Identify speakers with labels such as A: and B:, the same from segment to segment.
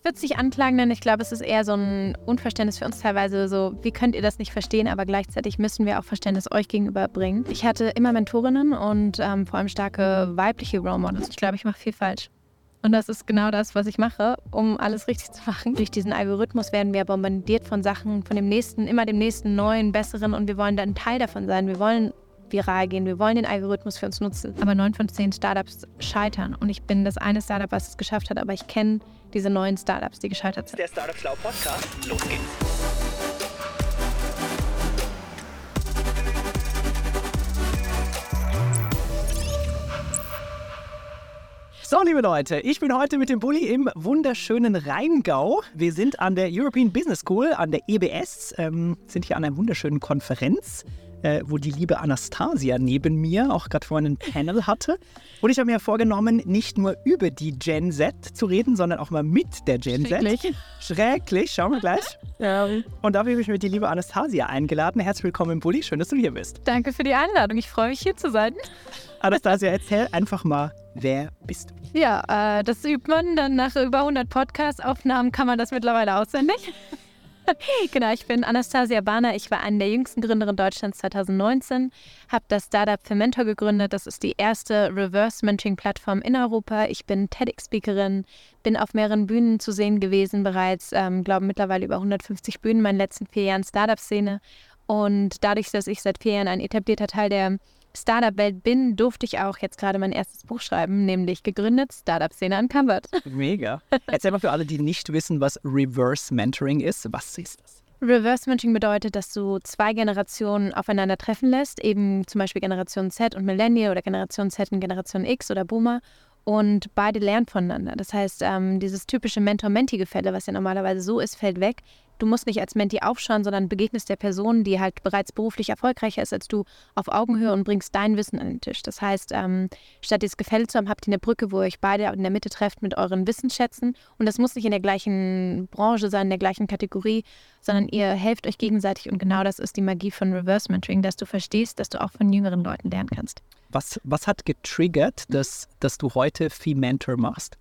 A: Ich würde es nicht anklagen, denn ich glaube, es ist eher so ein Unverständnis für uns teilweise. So, wie könnt ihr das nicht verstehen? Aber gleichzeitig müssen wir auch Verständnis euch gegenüber bringen. Ich hatte immer Mentorinnen und ähm, vor allem starke weibliche Role Models. Ich glaube, ich mache viel falsch. Und das ist genau das, was ich mache, um alles richtig zu machen. Durch diesen Algorithmus werden wir bombardiert von Sachen, von dem nächsten, immer dem nächsten neuen, besseren und wir wollen dann Teil davon sein. Wir wollen viral gehen. Wir wollen den Algorithmus für uns nutzen. Aber neun von zehn Startups scheitern. Und ich bin das eine Startup, was es geschafft hat, aber ich kenne diese neuen Startups, die gescheitert sind.
B: Der Startup Schlau Podcast. Los geht's. So, liebe Leute, ich bin heute mit dem Bulli im wunderschönen Rheingau. Wir sind an der European Business School, an der EBS, ähm, sind hier an einer wunderschönen Konferenz äh, wo die liebe Anastasia neben mir auch gerade vorhin ein Panel hatte. Und ich habe mir vorgenommen, nicht nur über die Gen Z zu reden, sondern auch mal mit der Gen
A: Schrecklich.
B: Z. Schrecklich. Schauen wir gleich.
A: Ja.
B: Und dafür habe ich mir die liebe Anastasia eingeladen. Herzlich willkommen im Bulli. Schön, dass du hier bist.
A: Danke für die Einladung. Ich freue mich, hier zu sein.
B: Anastasia, erzähl einfach mal, wer bist du?
A: Ja, äh, das übt man. Dann nach über 100 Podcast-Aufnahmen kann man das mittlerweile auswendig. Genau, ich bin Anastasia Bahner. Ich war eine der jüngsten Gründerinnen Deutschlands 2019, habe das Startup Fermentor gegründet. Das ist die erste Reverse-Mentoring-Plattform in Europa. Ich bin TEDx-Speakerin, bin auf mehreren Bühnen zu sehen gewesen bereits, ähm, glaube mittlerweile über 150 Bühnen in meinen letzten vier Jahren Startup-Szene. Und dadurch, dass ich seit vier Jahren ein etablierter Teil der Startup-Welt bin, durfte ich auch jetzt gerade mein erstes Buch schreiben, nämlich gegründet Startup-Szene Uncovered.
B: Mega. Erzähl mal für alle, die nicht wissen, was Reverse Mentoring ist. Was ist das?
A: Reverse Mentoring bedeutet, dass du zwei Generationen aufeinandertreffen lässt, eben zum Beispiel Generation Z und Millennial oder Generation Z und Generation X oder Boomer. Und beide lernen voneinander. Das heißt, ähm, dieses typische Mentor-Menti-Gefälle, was ja normalerweise so ist, fällt weg du musst nicht als Menti aufschauen, sondern begegnest der Person, die halt bereits beruflich erfolgreicher ist als du, auf Augenhöhe und bringst dein Wissen an den Tisch. Das heißt, ähm, statt dieses Gefälle zu haben, habt ihr eine Brücke, wo ihr euch beide in der Mitte trefft mit euren Wissensschätzen. Und das muss nicht in der gleichen Branche sein, in der gleichen Kategorie, sondern ihr helft euch gegenseitig. Und genau das ist die Magie von Reverse Mentoring, dass du verstehst, dass du auch von jüngeren Leuten lernen kannst.
B: Was, was hat getriggert, dass, dass du heute Fee Mentor machst?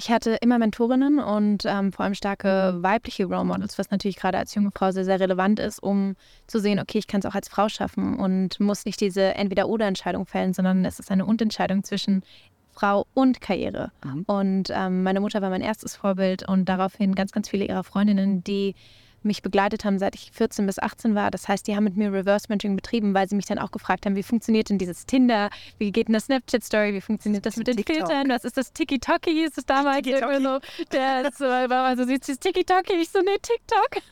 A: Ich hatte immer Mentorinnen und ähm, vor allem starke weibliche Role Models, was natürlich gerade als junge Frau sehr, sehr relevant ist, um zu sehen, okay, ich kann es auch als Frau schaffen und muss nicht diese Entweder-Oder-Entscheidung fällen, sondern es ist eine Und-Entscheidung zwischen Frau und Karriere. Mhm. Und ähm, meine Mutter war mein erstes Vorbild und daraufhin ganz, ganz viele ihrer Freundinnen, die mich begleitet haben, seit ich 14 bis 18 war. Das heißt, die haben mit mir Reverse Mentoring betrieben, weil sie mich dann auch gefragt haben, wie funktioniert denn dieses Tinder, wie geht denn das Snapchat-Story, wie funktioniert das mit den TikTok. Filtern, was ist das Tiki-Toki, hieß es damals irgendwie so. Der so, war also dieses Tiki-Toki, ich so, nee, TikTok.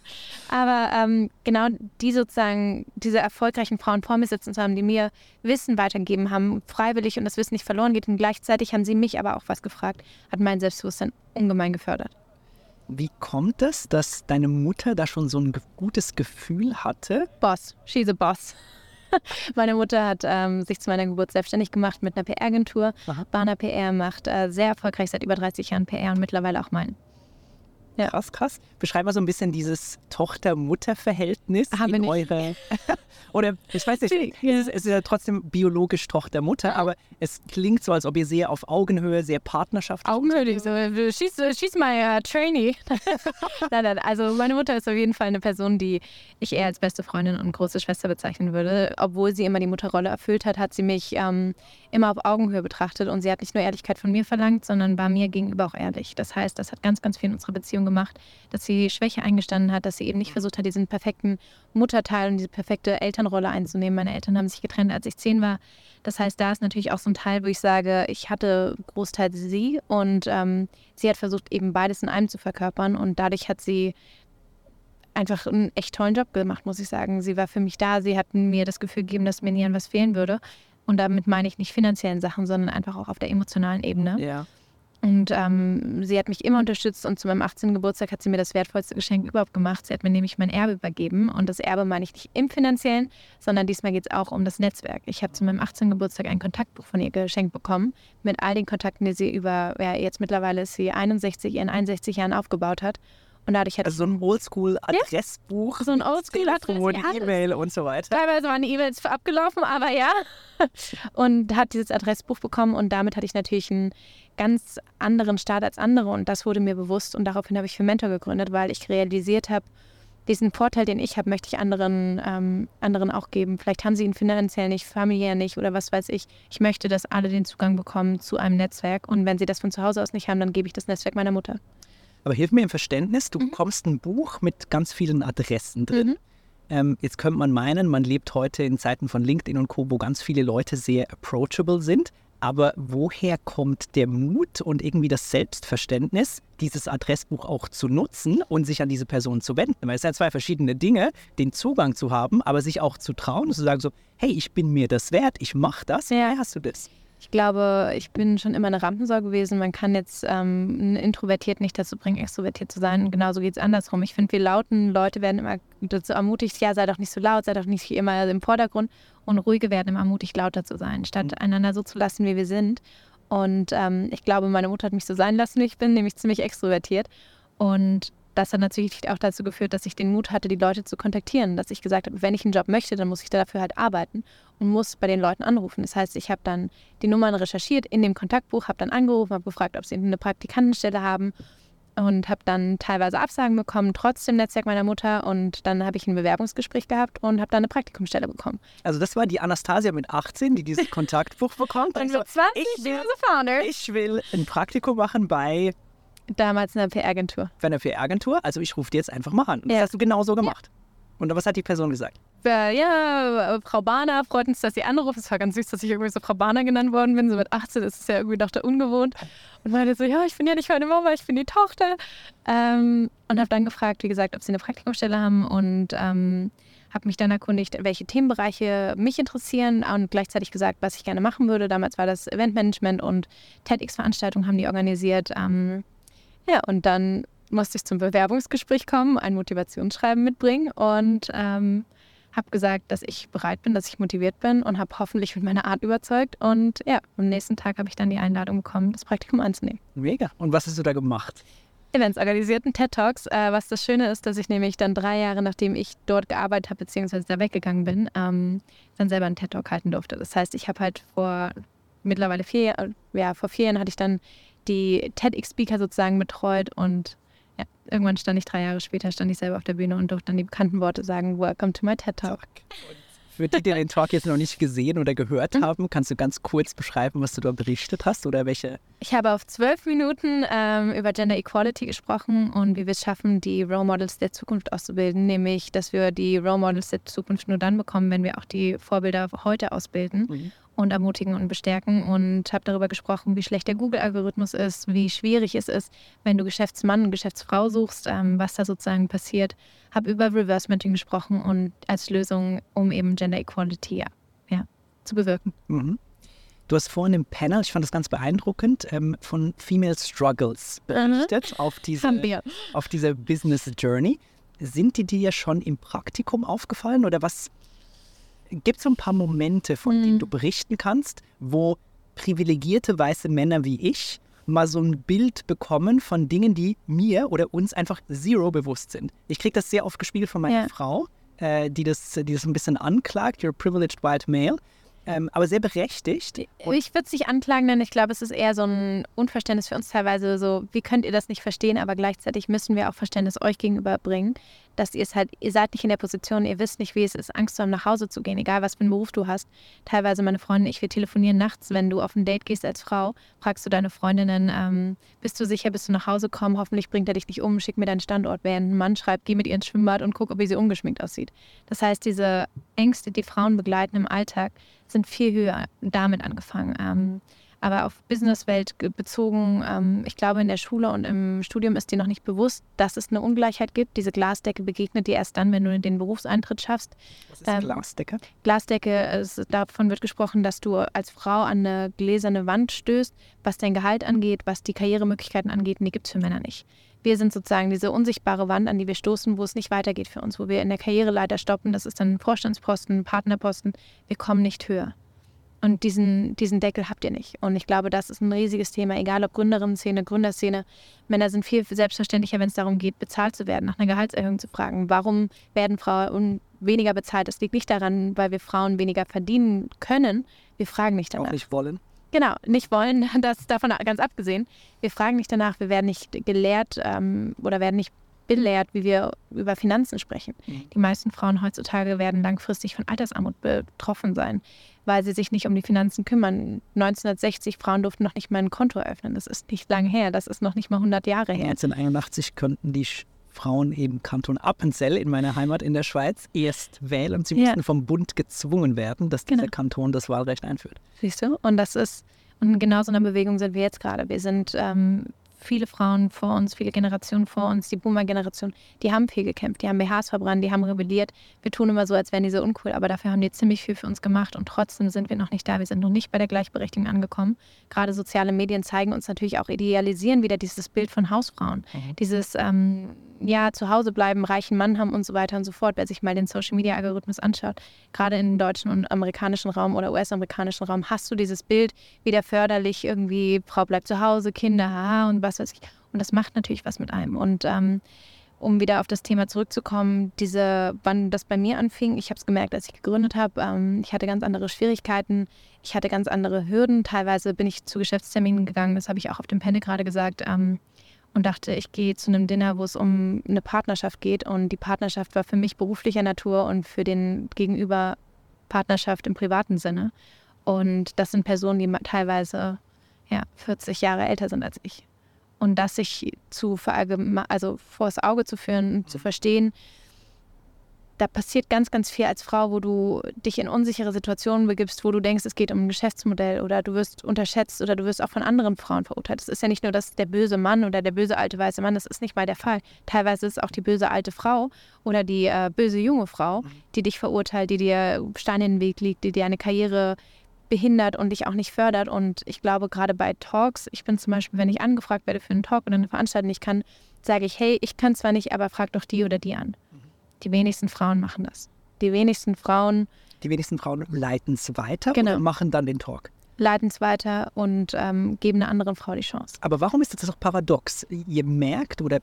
A: Aber ähm, genau die sozusagen, diese erfolgreichen Frauen vor mir sitzen zu haben, die mir Wissen weitergegeben haben, freiwillig und das Wissen nicht verloren geht und gleichzeitig haben sie mich aber auch was gefragt, hat mein Selbstbewusstsein ungemein gefördert.
B: Wie kommt es, dass deine Mutter da schon so ein gutes Gefühl hatte?
A: Boss, she's a boss. Meine Mutter hat ähm, sich zu meiner Geburt selbstständig gemacht mit einer PR-Agentur. Bana PR macht äh, sehr erfolgreich seit über 30 Jahren PR und mittlerweile auch meinen.
B: Ja. Krass, krass. Beschreib mal so ein bisschen dieses Tochter-Mutter-Verhältnis in eure. Oder ich weiß nicht, es ist ja trotzdem biologisch Tochter-Mutter, aber es klingt so, als ob ihr sehr auf Augenhöhe, sehr partnerschaftlich.
A: Augenhöhe, so, she's, she's my uh, trainee. nein, nein, also meine Mutter ist auf jeden Fall eine Person, die ich eher als beste Freundin und große Schwester bezeichnen würde. Obwohl sie immer die Mutterrolle erfüllt hat, hat sie mich ähm, immer auf Augenhöhe betrachtet und sie hat nicht nur Ehrlichkeit von mir verlangt, sondern war mir gegenüber auch ehrlich. Das heißt, das hat ganz, ganz viel in unserer Beziehung gemacht, dass sie Schwäche eingestanden hat, dass sie eben nicht versucht hat, diesen perfekten Mutterteil und diese perfekte Elternrolle einzunehmen. Meine Eltern haben sich getrennt, als ich zehn war. Das heißt, da ist natürlich auch so ein Teil, wo ich sage, ich hatte Großteil sie und ähm, sie hat versucht, eben beides in einem zu verkörpern und dadurch hat sie einfach einen echt tollen Job gemacht, muss ich sagen. Sie war für mich da, sie hat mir das Gefühl gegeben, dass mir nie an was fehlen würde. Und damit meine ich nicht finanziellen Sachen, sondern einfach auch auf der emotionalen Ebene.
B: Ja.
A: Und ähm, sie hat mich immer unterstützt und zu meinem 18. Geburtstag hat sie mir das wertvollste Geschenk überhaupt gemacht. Sie hat mir nämlich mein Erbe übergeben. Und das Erbe meine ich nicht im finanziellen, sondern diesmal geht es auch um das Netzwerk. Ich habe zu meinem 18. Geburtstag ein Kontaktbuch von ihr geschenkt bekommen mit all den Kontakten, die sie über, ja, jetzt mittlerweile ist sie 61, ihren 61 Jahren aufgebaut hat. Und dadurch hatte
B: also so ein Oldschool-Adressbuch.
A: Ja? So ein Oldschool-Adressbuch.
B: E-Mail und so weiter.
A: Teilweise waren die E-Mails abgelaufen, aber ja. Und hat dieses Adressbuch bekommen und damit hatte ich natürlich einen ganz anderen Start als andere und das wurde mir bewusst und daraufhin habe ich für Mentor gegründet, weil ich realisiert habe, diesen Vorteil, den ich habe, möchte ich anderen, ähm, anderen auch geben. Vielleicht haben sie ihn finanziell nicht, familiär nicht oder was weiß ich. Ich möchte, dass alle den Zugang bekommen zu einem Netzwerk. Und wenn sie das von zu Hause aus nicht haben, dann gebe ich das Netzwerk meiner Mutter.
B: Aber hilf mir im Verständnis, du mhm. bekommst ein Buch mit ganz vielen Adressen drin. Mhm. Ähm, jetzt könnte man meinen, man lebt heute in Zeiten von LinkedIn und Co., wo ganz viele Leute sehr approachable sind. Aber woher kommt der Mut und irgendwie das Selbstverständnis, dieses Adressbuch auch zu nutzen und sich an diese Person zu wenden? Weil es sind ja zwei verschiedene Dinge, den Zugang zu haben, aber sich auch zu trauen und zu sagen so, hey, ich bin mir das wert, ich mache das. Ja. Hast du das?
A: Ich glaube, ich bin schon immer eine Rampensau gewesen. Man kann jetzt ähm, einen Introvertiert nicht dazu bringen, extrovertiert zu sein. Und genauso geht es andersrum. Ich finde, wir lauten Leute werden immer dazu ermutigt, ja, sei doch nicht so laut, sei doch nicht immer im Vordergrund. Und ruhige werden immer ermutigt, lauter zu sein, statt mhm. einander so zu lassen, wie wir sind. Und ähm, ich glaube, meine Mutter hat mich so sein lassen, wie ich bin, nämlich ziemlich extrovertiert. Und das hat natürlich auch dazu geführt, dass ich den Mut hatte, die Leute zu kontaktieren. Dass ich gesagt habe, wenn ich einen Job möchte, dann muss ich dafür halt arbeiten und muss bei den Leuten anrufen. Das heißt, ich habe dann die Nummern recherchiert in dem Kontaktbuch, habe dann angerufen, habe gefragt, ob sie eine Praktikantenstelle haben und habe dann teilweise Absagen bekommen, trotzdem Netzwerk meiner Mutter. Und dann habe ich ein Bewerbungsgespräch gehabt und habe dann eine Praktikumsstelle bekommen.
B: Also das war die Anastasia mit 18, die dieses Kontaktbuch bekommt.
A: und mit 20 ich will.
B: Ich will ein Praktikum machen bei
A: Damals eine PR-Agentur.
B: Bei einer PR-Agentur? Also ich rufe dir jetzt einfach mal an. Und ja. das hast du genau so gemacht. Ja. Und was hat die Person gesagt?
A: Ja, Frau Bahner, freut uns, dass Sie anrufen. Es war ganz süß, dass ich irgendwie so Frau Bahner genannt worden bin. So mit 18 ist es ja irgendwie doch ungewohnt. Und meinte so, ja, ich bin ja nicht meine Mama, ich bin die Tochter. Ähm, und habe dann gefragt, wie gesagt, ob Sie eine Praktikumsstelle haben und ähm, habe mich dann erkundigt, welche Themenbereiche mich interessieren und gleichzeitig gesagt, was ich gerne machen würde. Damals war das Eventmanagement und TEDx-Veranstaltungen haben die organisiert. Ähm, ja, und dann musste ich zum Bewerbungsgespräch kommen, ein Motivationsschreiben mitbringen und ähm, habe gesagt, dass ich bereit bin, dass ich motiviert bin und habe hoffentlich mit meiner Art überzeugt. Und ja, am nächsten Tag habe ich dann die Einladung bekommen, das Praktikum anzunehmen.
B: Mega. Und was hast du da gemacht?
A: Events organisiert, TED Talks. Äh, was das Schöne ist, dass ich nämlich dann drei Jahre, nachdem ich dort gearbeitet habe, beziehungsweise da weggegangen bin, ähm, dann selber einen TED Talk halten durfte. Das heißt, ich habe halt vor mittlerweile vier Jahren, ja, vor vier Jahren hatte ich dann die TEDx-Speaker sozusagen betreut und ja, irgendwann stand ich drei Jahre später, stand ich selber auf der Bühne und durfte dann die bekannten Worte sagen, Welcome to my TED Talk.
B: Für die, die den Talk jetzt noch nicht gesehen oder gehört mhm. haben, kannst du ganz kurz beschreiben, was du da berichtet hast oder welche?
A: Ich habe auf zwölf Minuten ähm, über Gender Equality gesprochen und wie wir es schaffen, die Role Models der Zukunft auszubilden, nämlich, dass wir die Role Models der Zukunft nur dann bekommen, wenn wir auch die Vorbilder heute ausbilden. Mhm und ermutigen und bestärken und habe darüber gesprochen, wie schlecht der Google-Algorithmus ist, wie schwierig es ist, wenn du Geschäftsmann und Geschäftsfrau suchst, ähm, was da sozusagen passiert. Habe über Reverse Mentoring gesprochen und als Lösung, um eben Gender Equality ja, ja zu bewirken. Mhm.
B: Du hast vorhin im Panel, ich fand das ganz beeindruckend, ähm, von Female Struggles berichtet mhm. auf, diese, auf dieser Business Journey. Sind die dir schon im Praktikum aufgefallen oder was, Gibt es so ein paar Momente, von mhm. denen du berichten kannst, wo privilegierte weiße Männer wie ich mal so ein Bild bekommen von Dingen, die mir oder uns einfach zero bewusst sind? Ich kriege das sehr oft gespiegelt von meiner ja. Frau, äh, die, das, die das ein bisschen anklagt, you're a privileged white male. Ähm, aber sehr berechtigt.
A: ich würde es nicht anklagen, denn ich glaube, es ist eher so ein Unverständnis für uns teilweise so, wie könnt ihr das nicht verstehen, aber gleichzeitig müssen wir auch Verständnis euch gegenüber bringen, dass ihr es halt, ihr seid nicht in der Position, ihr wisst nicht, wie es ist, Angst zu haben, nach Hause zu gehen, egal was für einen Beruf du hast. Teilweise meine Freundin, ich, wir telefonieren nachts, wenn du auf ein Date gehst als Frau, fragst du deine Freundinnen, ähm, bist du sicher, bist du nach Hause kommen, hoffentlich bringt er dich nicht um, schick mir deinen Standort, während ein Mann schreibt, geh mit ihr ins Schwimmbad und guck, ob sie ungeschminkt aussieht. Das heißt, diese Ängste, die Frauen begleiten im Alltag, sind viel höher damit angefangen. Ähm, aber auf Businesswelt bezogen, ähm, ich glaube, in der Schule und im Studium ist dir noch nicht bewusst, dass es eine Ungleichheit gibt. Diese Glasdecke begegnet dir erst dann, wenn du den Berufseintritt schaffst.
B: Was ist ähm, Glasdecke?
A: Glasdecke, ist, davon wird gesprochen, dass du als Frau an eine gläserne Wand stößt, was dein Gehalt angeht, was die Karrieremöglichkeiten angeht, und die gibt es für Männer nicht. Wir sind sozusagen diese unsichtbare Wand, an die wir stoßen, wo es nicht weitergeht für uns, wo wir in der Karriereleiter stoppen. Das ist dann Vorstandsposten, Partnerposten. Wir kommen nicht höher. Und diesen, diesen Deckel habt ihr nicht. Und ich glaube, das ist ein riesiges Thema, egal ob Gründerinnen-Szene, Gründerszene. Männer sind viel selbstverständlicher, wenn es darum geht, bezahlt zu werden, nach einer Gehaltserhöhung zu fragen. Warum werden Frauen weniger bezahlt? Das liegt nicht daran, weil wir Frauen weniger verdienen können. Wir fragen nicht danach.
B: Auch nicht wollen.
A: Genau, nicht wollen, das davon ganz abgesehen. Wir fragen nicht danach, wir werden nicht gelehrt ähm, oder werden nicht belehrt, wie wir über Finanzen sprechen. Mhm. Die meisten Frauen heutzutage werden langfristig von Altersarmut betroffen sein, weil sie sich nicht um die Finanzen kümmern. 1960 Frauen durften noch nicht mal ein Konto eröffnen. Das ist nicht lange her. Das ist noch nicht mal 100 Jahre her.
B: 1981 könnten die Frauen eben Kanton Appenzell in meiner Heimat in der Schweiz erst wählen. Sie mussten ja. vom Bund gezwungen werden, dass dieser genau. Kanton das Wahlrecht einführt.
A: Siehst du? Und das ist und in genau so einer Bewegung sind wir jetzt gerade. Wir sind ähm, viele Frauen vor uns, viele Generationen vor uns, die Boomer-Generation, die haben viel gekämpft, die haben BHs verbrannt, die haben rebelliert. Wir tun immer so, als wären die so uncool, aber dafür haben die ziemlich viel für uns gemacht und trotzdem sind wir noch nicht da. Wir sind noch nicht bei der Gleichberechtigung angekommen. Gerade soziale Medien zeigen uns natürlich auch, idealisieren wieder dieses Bild von Hausfrauen. Mhm. Dieses, ähm, ja, zu Hause bleiben, reichen Mann haben und so weiter und so fort. Wer sich mal den Social-Media-Algorithmus anschaut, gerade im deutschen und amerikanischen Raum oder US-amerikanischen Raum, hast du dieses Bild wieder förderlich, irgendwie Frau bleibt zu Hause, Kinder, haha und was weiß ich. Und das macht natürlich was mit einem. Und ähm, um wieder auf das Thema zurückzukommen, diese, wann das bei mir anfing, ich habe es gemerkt, als ich gegründet habe, ähm, ich hatte ganz andere Schwierigkeiten, ich hatte ganz andere Hürden. Teilweise bin ich zu Geschäftsterminen gegangen, das habe ich auch auf dem Panel gerade gesagt. Ähm, und dachte, ich gehe zu einem Dinner, wo es um eine Partnerschaft geht. Und die Partnerschaft war für mich beruflicher Natur und für den Gegenüber Partnerschaft im privaten Sinne. Und das sind Personen, die teilweise ja, 40 Jahre älter sind als ich. Und das sich zu also vors Auge zu führen, zu verstehen, da passiert ganz, ganz viel als Frau, wo du dich in unsichere Situationen begibst, wo du denkst, es geht um ein Geschäftsmodell oder du wirst unterschätzt oder du wirst auch von anderen Frauen verurteilt. Es ist ja nicht nur das, der böse Mann oder der böse alte weiße Mann, das ist nicht mal der Fall. Teilweise ist es auch die böse alte Frau oder die äh, böse junge Frau, mhm. die dich verurteilt, die dir Steine in den Weg legt, die dir eine Karriere behindert und dich auch nicht fördert. Und ich glaube, gerade bei Talks, ich bin zum Beispiel, wenn ich angefragt werde für einen Talk oder eine Veranstaltung, ich kann, sage ich, hey, ich kann zwar nicht, aber frag doch die oder die an. Die wenigsten Frauen machen das. Die wenigsten Frauen.
B: Die wenigsten Frauen leiten es weiter genau. und machen dann den Talk.
A: Leiten es weiter und ähm, geben einer anderen Frau die Chance.
B: Aber warum ist das doch paradox? Ihr merkt, oder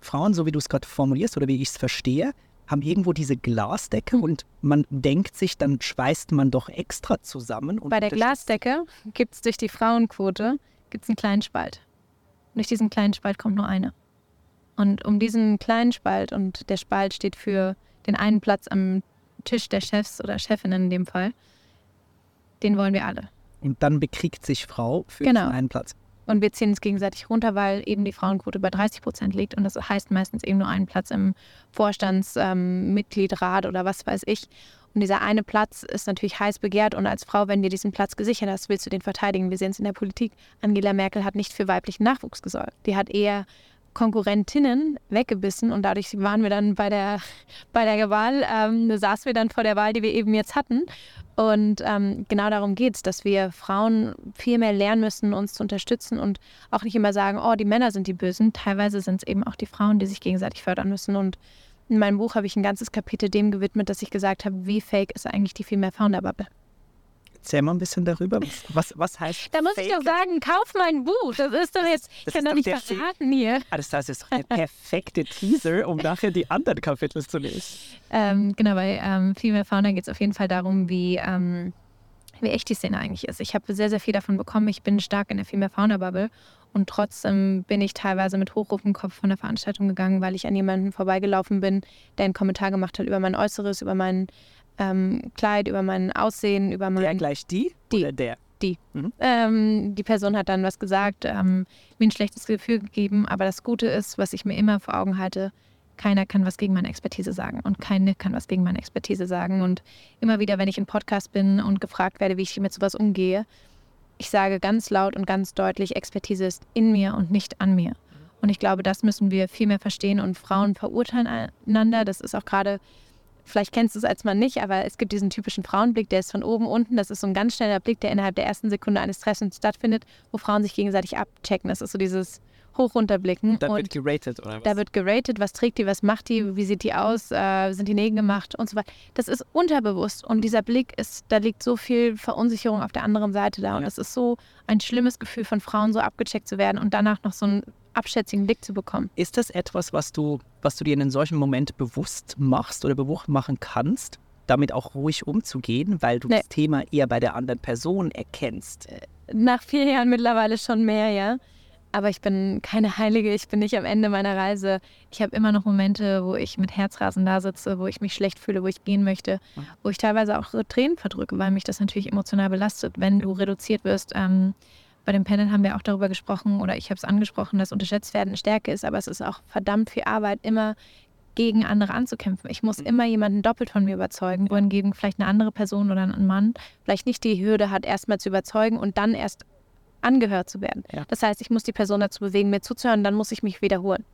B: Frauen, so wie du es gerade formulierst oder wie ich es verstehe, haben irgendwo diese Glasdecke und man denkt sich, dann schweißt man doch extra zusammen.
A: Bei der Glasdecke gibt es durch die Frauenquote gibt's einen kleinen Spalt. Und durch diesen kleinen Spalt kommt nur eine. Und um diesen kleinen Spalt, und der Spalt steht für den einen Platz am Tisch der Chefs oder Chefinnen in dem Fall, den wollen wir alle.
B: Und dann bekriegt sich Frau für genau. einen Platz.
A: Und wir ziehen uns gegenseitig runter, weil eben die Frauenquote bei 30 Prozent liegt. Und das heißt meistens eben nur einen Platz im Vorstandsmitgliedrat ähm, oder was weiß ich. Und dieser eine Platz ist natürlich heiß begehrt. Und als Frau, wenn dir diesen Platz gesichert hast, willst du den verteidigen. Wir sehen es in der Politik. Angela Merkel hat nicht für weiblichen Nachwuchs gesorgt. Die hat eher Konkurrentinnen weggebissen und dadurch waren wir dann bei der, bei der Wahl, ähm, saßen wir dann vor der Wahl, die wir eben jetzt hatten. Und ähm, genau darum geht es, dass wir Frauen viel mehr lernen müssen, uns zu unterstützen und auch nicht immer sagen, oh, die Männer sind die Bösen. Teilweise sind es eben auch die Frauen, die sich gegenseitig fördern müssen. Und in meinem Buch habe ich ein ganzes Kapitel dem gewidmet, dass ich gesagt habe, wie fake ist eigentlich die Female Founder Bubble.
B: Erzähl mal ein bisschen darüber. Was, was heißt
A: Da muss Fake? ich doch sagen, kauf mein Buch. Das ist doch jetzt, das ich kann doch nicht verraten hier.
B: Ah, das heißt, es ist doch der perfekte Teaser, um nachher die anderen Kapitel zu lesen.
A: Ähm, genau, bei ähm, Female Founder geht es auf jeden Fall darum, wie, ähm, wie echt die Szene eigentlich ist. Ich habe sehr, sehr viel davon bekommen. Ich bin stark in der Female Founder Bubble. Und trotzdem bin ich teilweise mit hochrotem Kopf von der Veranstaltung gegangen, weil ich an jemanden vorbeigelaufen bin, der einen Kommentar gemacht hat über mein Äußeres, über meinen ähm, Kleid, über mein Aussehen, über mein.
B: Der gleich die?
A: Die.
B: Oder der?
A: Die. Mhm. Ähm, die Person hat dann was gesagt, ähm, mir ein schlechtes Gefühl gegeben. Aber das Gute ist, was ich mir immer vor Augen halte, keiner kann was gegen meine Expertise sagen und keine kann was gegen meine Expertise sagen. Und immer wieder, wenn ich in Podcast bin und gefragt werde, wie ich mit sowas umgehe, ich sage ganz laut und ganz deutlich, Expertise ist in mir und nicht an mir. Und ich glaube, das müssen wir viel mehr verstehen und Frauen verurteilen einander. Das ist auch gerade Vielleicht kennst du es als Mann nicht, aber es gibt diesen typischen Frauenblick, der ist von oben unten. Das ist so ein ganz schneller Blick, der innerhalb der ersten Sekunde eines Treffens stattfindet, wo Frauen sich gegenseitig abchecken. Das ist so dieses hoch runterblicken.
B: Da wird geratet, oder was?
A: da wird geratet, was trägt die, was macht die, wie sieht die aus, äh, sind die Nägel gemacht und so weiter. Das ist unterbewusst und dieser Blick ist, da liegt so viel Verunsicherung auf der anderen Seite da und
B: Ja.
A: es ist so ein schlimmes Gefühl von Frauen, so abgecheckt zu werden und danach noch so einen abschätzigen Blick zu bekommen.
B: Ist das etwas, was du, was du dir in einem solchen Moment bewusst machst oder bewusst machen kannst, damit auch ruhig umzugehen, weil du
A: Nee.
B: das Thema eher bei der anderen Person erkennst?
A: Nach vier Jahren mittlerweile schon mehr, ja. Aber ich bin keine Heilige, ich bin nicht am Ende meiner Reise. Ich habe immer noch Momente, wo ich mit Herzrasen da sitze, wo ich mich schlecht fühle, wo ich gehen möchte, wo ich teilweise auch Tränen verdrücke, weil mich das natürlich emotional belastet, wenn du reduziert wirst. Ähm, bei dem Panel haben wir auch darüber gesprochen oder ich habe es angesprochen, dass unterschätzt werden Stärke ist, aber es ist auch verdammt viel Arbeit, immer gegen andere anzukämpfen. Ich muss immer jemanden doppelt von mir überzeugen, wohingegen vielleicht eine andere Person oder ein Mann vielleicht nicht die Hürde hat, erstmal zu überzeugen und dann erst angehört zu werden.
B: Ja.
A: Das heißt, ich muss die Person dazu bewegen, mir zuzuhören, dann muss ich mich wiederholen.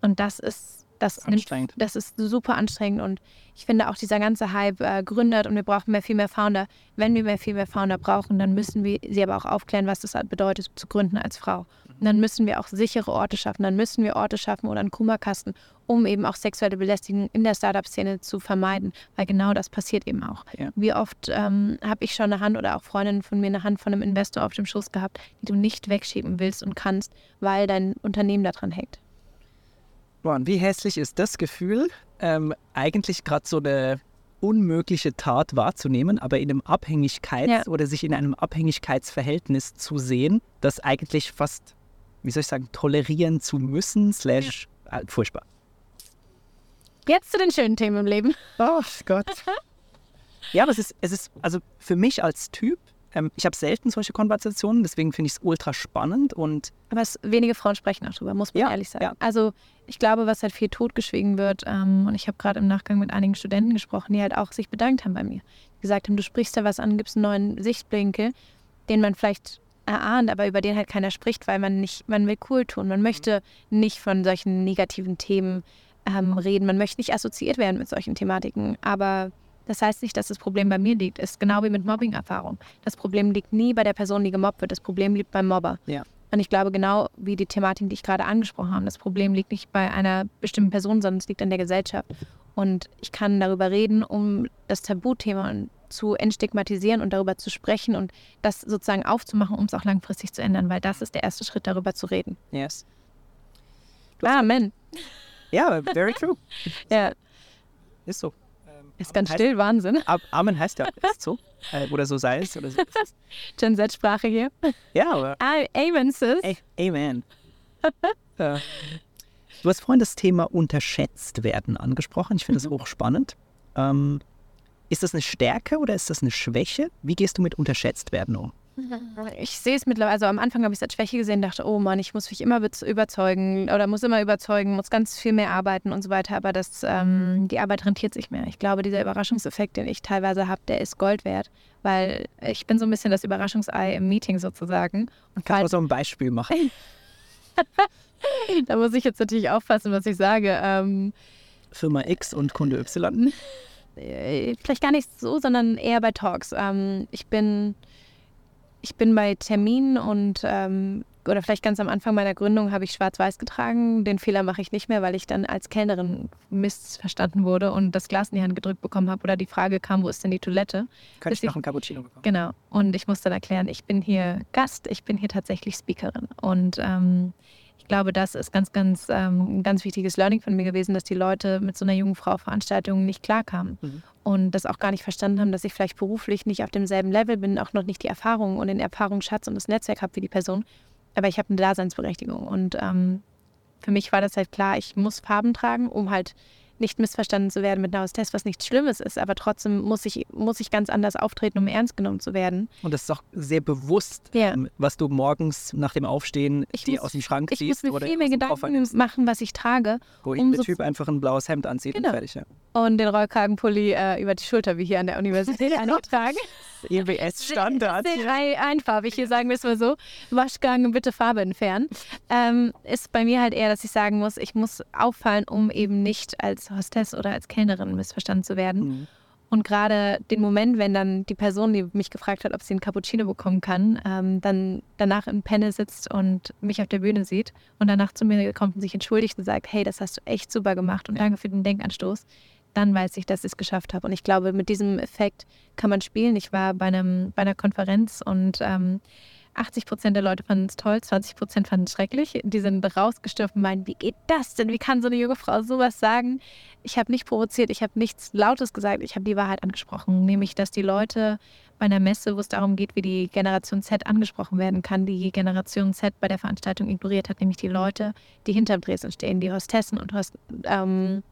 A: Und das ist, das, nimmt,
B: Anstrengend.
A: das ist super anstrengend. Und ich finde auch dieser ganze Hype äh, gründet und wir brauchen mehr, viel mehr Founder. Wenn wir mehr, viel mehr Founder brauchen, dann müssen wir sie aber auch aufklären, was das bedeutet, zu gründen als Frau. Dann müssen wir auch sichere Orte schaffen. Dann müssen wir Orte schaffen oder einen Kummerkasten, um eben auch sexuelle Belästigung in der Startup-Szene zu vermeiden. Weil genau das passiert eben auch.
B: Ja.
A: Wie oft ähm, habe ich schon eine Hand oder auch Freundinnen von mir eine Hand von einem Investor auf dem Schoß gehabt, die du nicht wegschieben willst und kannst, weil dein Unternehmen daran hängt.
B: Boah, und wie hässlich ist das Gefühl, ähm, eigentlich gerade so eine unmögliche Tat wahrzunehmen, aber in einem Abhängigkeits-
A: Ja.
B: oder sich in einem Abhängigkeitsverhältnis zu sehen, das eigentlich fast, wie soll ich sagen, tolerieren zu müssen, slash, äh, furchtbar.
A: Jetzt zu den schönen Themen im Leben.
B: Ach Gott. ja, aber es ist, es ist, also für mich als Typ, ähm, ich habe selten solche Konversationen, deswegen finde ich es ultra spannend und
A: Aber es, wenige Frauen sprechen auch drüber, muss man
B: Ja,
A: ehrlich sagen.
B: ja.
A: Also ich glaube, was halt viel totgeschwiegen wird, ähm, und ich habe gerade im Nachgang mit einigen Studenten gesprochen, die halt auch sich bedankt haben bei mir. Die gesagt haben, du sprichst da was an, gibst einen neuen Sichtblinkel, den man vielleicht erahnt, aber über den halt keiner spricht, weil man nicht, man will cool tun. Man möchte nicht von solchen negativen Themen ähm, reden. Man möchte nicht assoziiert werden mit solchen Thematiken. Aber das heißt nicht, dass das Problem bei mir liegt. Es ist genau wie mit Mobbing-Erfahrung. Das Problem liegt nie bei der Person, die gemobbt wird. Das Problem liegt beim Mobber.
B: ja.
A: Und ich glaube, genau wie die Thematik, die ich gerade angesprochen habe, das Problem liegt nicht bei einer bestimmten Person, sondern es liegt an der Gesellschaft. Und ich kann darüber reden, um das Tabuthema zu entstigmatisieren und darüber zu sprechen und das sozusagen aufzumachen, um es auch langfristig zu ändern, weil das ist der erste Schritt, darüber zu reden.
B: Yes.
A: Amen.
B: Ja, very true.
A: Ja,
B: Ist so.
A: ist ganz
B: heißt-
A: still, Wahnsinn.
B: Amen heißt ja, ist so. Äh, oder so sei es. Oder so. es.
A: Gen Z-Sprache hier.
B: Ja, aber
A: Ah, Amen, Sis.
B: Amen. äh, du hast vorhin das Thema unterschätzt werden angesprochen. Ich finde das hochspannend. Ähm, ist das eine Stärke oder ist das eine Schwäche? Wie gehst du mit unterschätzt werden um?
A: Ich sehe es mittlerweile, also am Anfang habe ich es als Schwäche gesehen, dachte, oh Mann, ich muss mich immer überzeugen oder muss immer überzeugen, muss ganz viel mehr arbeiten und so weiter, aber das, ähm, die Arbeit rentiert sich mehr. Ich glaube, dieser Überraschungseffekt, den ich teilweise habe, der ist Gold wert, weil ich bin so ein bisschen das Überraschungsei im Meeting sozusagen. Und
B: Kannst du so ein Beispiel machen?
A: da muss ich jetzt natürlich aufpassen, was ich sage. Ähm,
B: Firma X und Kunde Y.
A: äh, vielleicht gar nicht so, sondern eher bei Talks. Ähm, ich bin ich bin bei Terminen und ähm, oder vielleicht ganz am Anfang meiner Gründung habe ich schwarz-weiß getragen. Den Fehler mache ich nicht mehr, weil ich dann als Kellnerin missverstanden wurde und das Glas in die Hand gedrückt bekommen habe oder die Frage kam, wo ist denn die Toilette?
B: Könnte ich noch einen Cappuccino bekommen?
A: Genau. Und ich musste dann erklären, ich bin hier Gast, ich bin hier tatsächlich Speakerin. Und ähm, glaube, das ist ganz, ganz, ähm, ein ganz wichtiges Learning von mir gewesen, dass die Leute mit so einer jungen Frau Veranstaltungen nicht klarkamen.
B: Mhm.
A: Und das auch gar nicht verstanden haben, dass ich vielleicht beruflich nicht auf demselben Level bin, auch noch nicht die Erfahrung und den Erfahrungsschatz und das Netzwerk habe wie die Person. Aber ich habe eine Daseinsberechtigung. Und ähm, für mich war das halt klar, ich muss Farben tragen, um halt nicht missverstanden zu werden mit einer Hostess, was nichts Schlimmes ist, aber trotzdem muss ich, muss ich ganz anders auftreten, um ernst genommen zu werden.
B: Und das ist auch sehr bewusst,
A: Ja.
B: ähm, was du morgens nach dem Aufstehen
A: Ich
B: dir
A: muss-
B: aus dem Schrank
A: Ich
B: ziehst
A: muss mir
B: oder
A: viel mehr Gedanken machen, was ich trage
B: wo
A: um
B: der
A: so-
B: Typ einfach ein blaues Hemd anzieht
A: Genau.
B: und fertig. Ja.
A: und den Rollkragenpulli äh, über die Schulter, wie hier an der Universität eingetragen.
B: EWS-Standard.
A: Sehr, sehr einfarbig, hier sagen wir es mal so. Waschgang, bitte Farbe entfernen. Ähm, ist bei mir halt eher, dass ich sagen muss, ich muss auffallen, um eben nicht als Hostess oder als Kellnerin missverstanden zu werden.
B: Mhm.
A: Und gerade den Moment, wenn dann die Person, die mich gefragt hat, ob sie einen Cappuccino bekommen kann, ähm, dann danach im Panel sitzt und mich auf der Bühne sieht und danach zu mir kommt und sich entschuldigt und sagt, hey, das hast du echt super gemacht und danke für den Denkanstoß, dann weiß ich, dass ich es geschafft habe. Und ich glaube, mit diesem Effekt kann man spielen. Ich war bei, einem, bei einer Konferenz und ähm, 80 Prozent der Leute fanden es toll, 20 Prozent fanden es schrecklich. Die sind rausgestürzt und meinen, wie geht das denn? Wie kann so eine junge Frau sowas sagen? Ich habe nicht provoziert, ich habe nichts Lautes gesagt, ich habe die Wahrheit angesprochen, nämlich, dass die Leute bei einer Messe, wo es darum geht, wie die Generation Z angesprochen werden kann, die Generation Z bei der Veranstaltung ignoriert hat, nämlich die Leute, die hinterm Dresen stehen, die Hostessen und Host, ähm,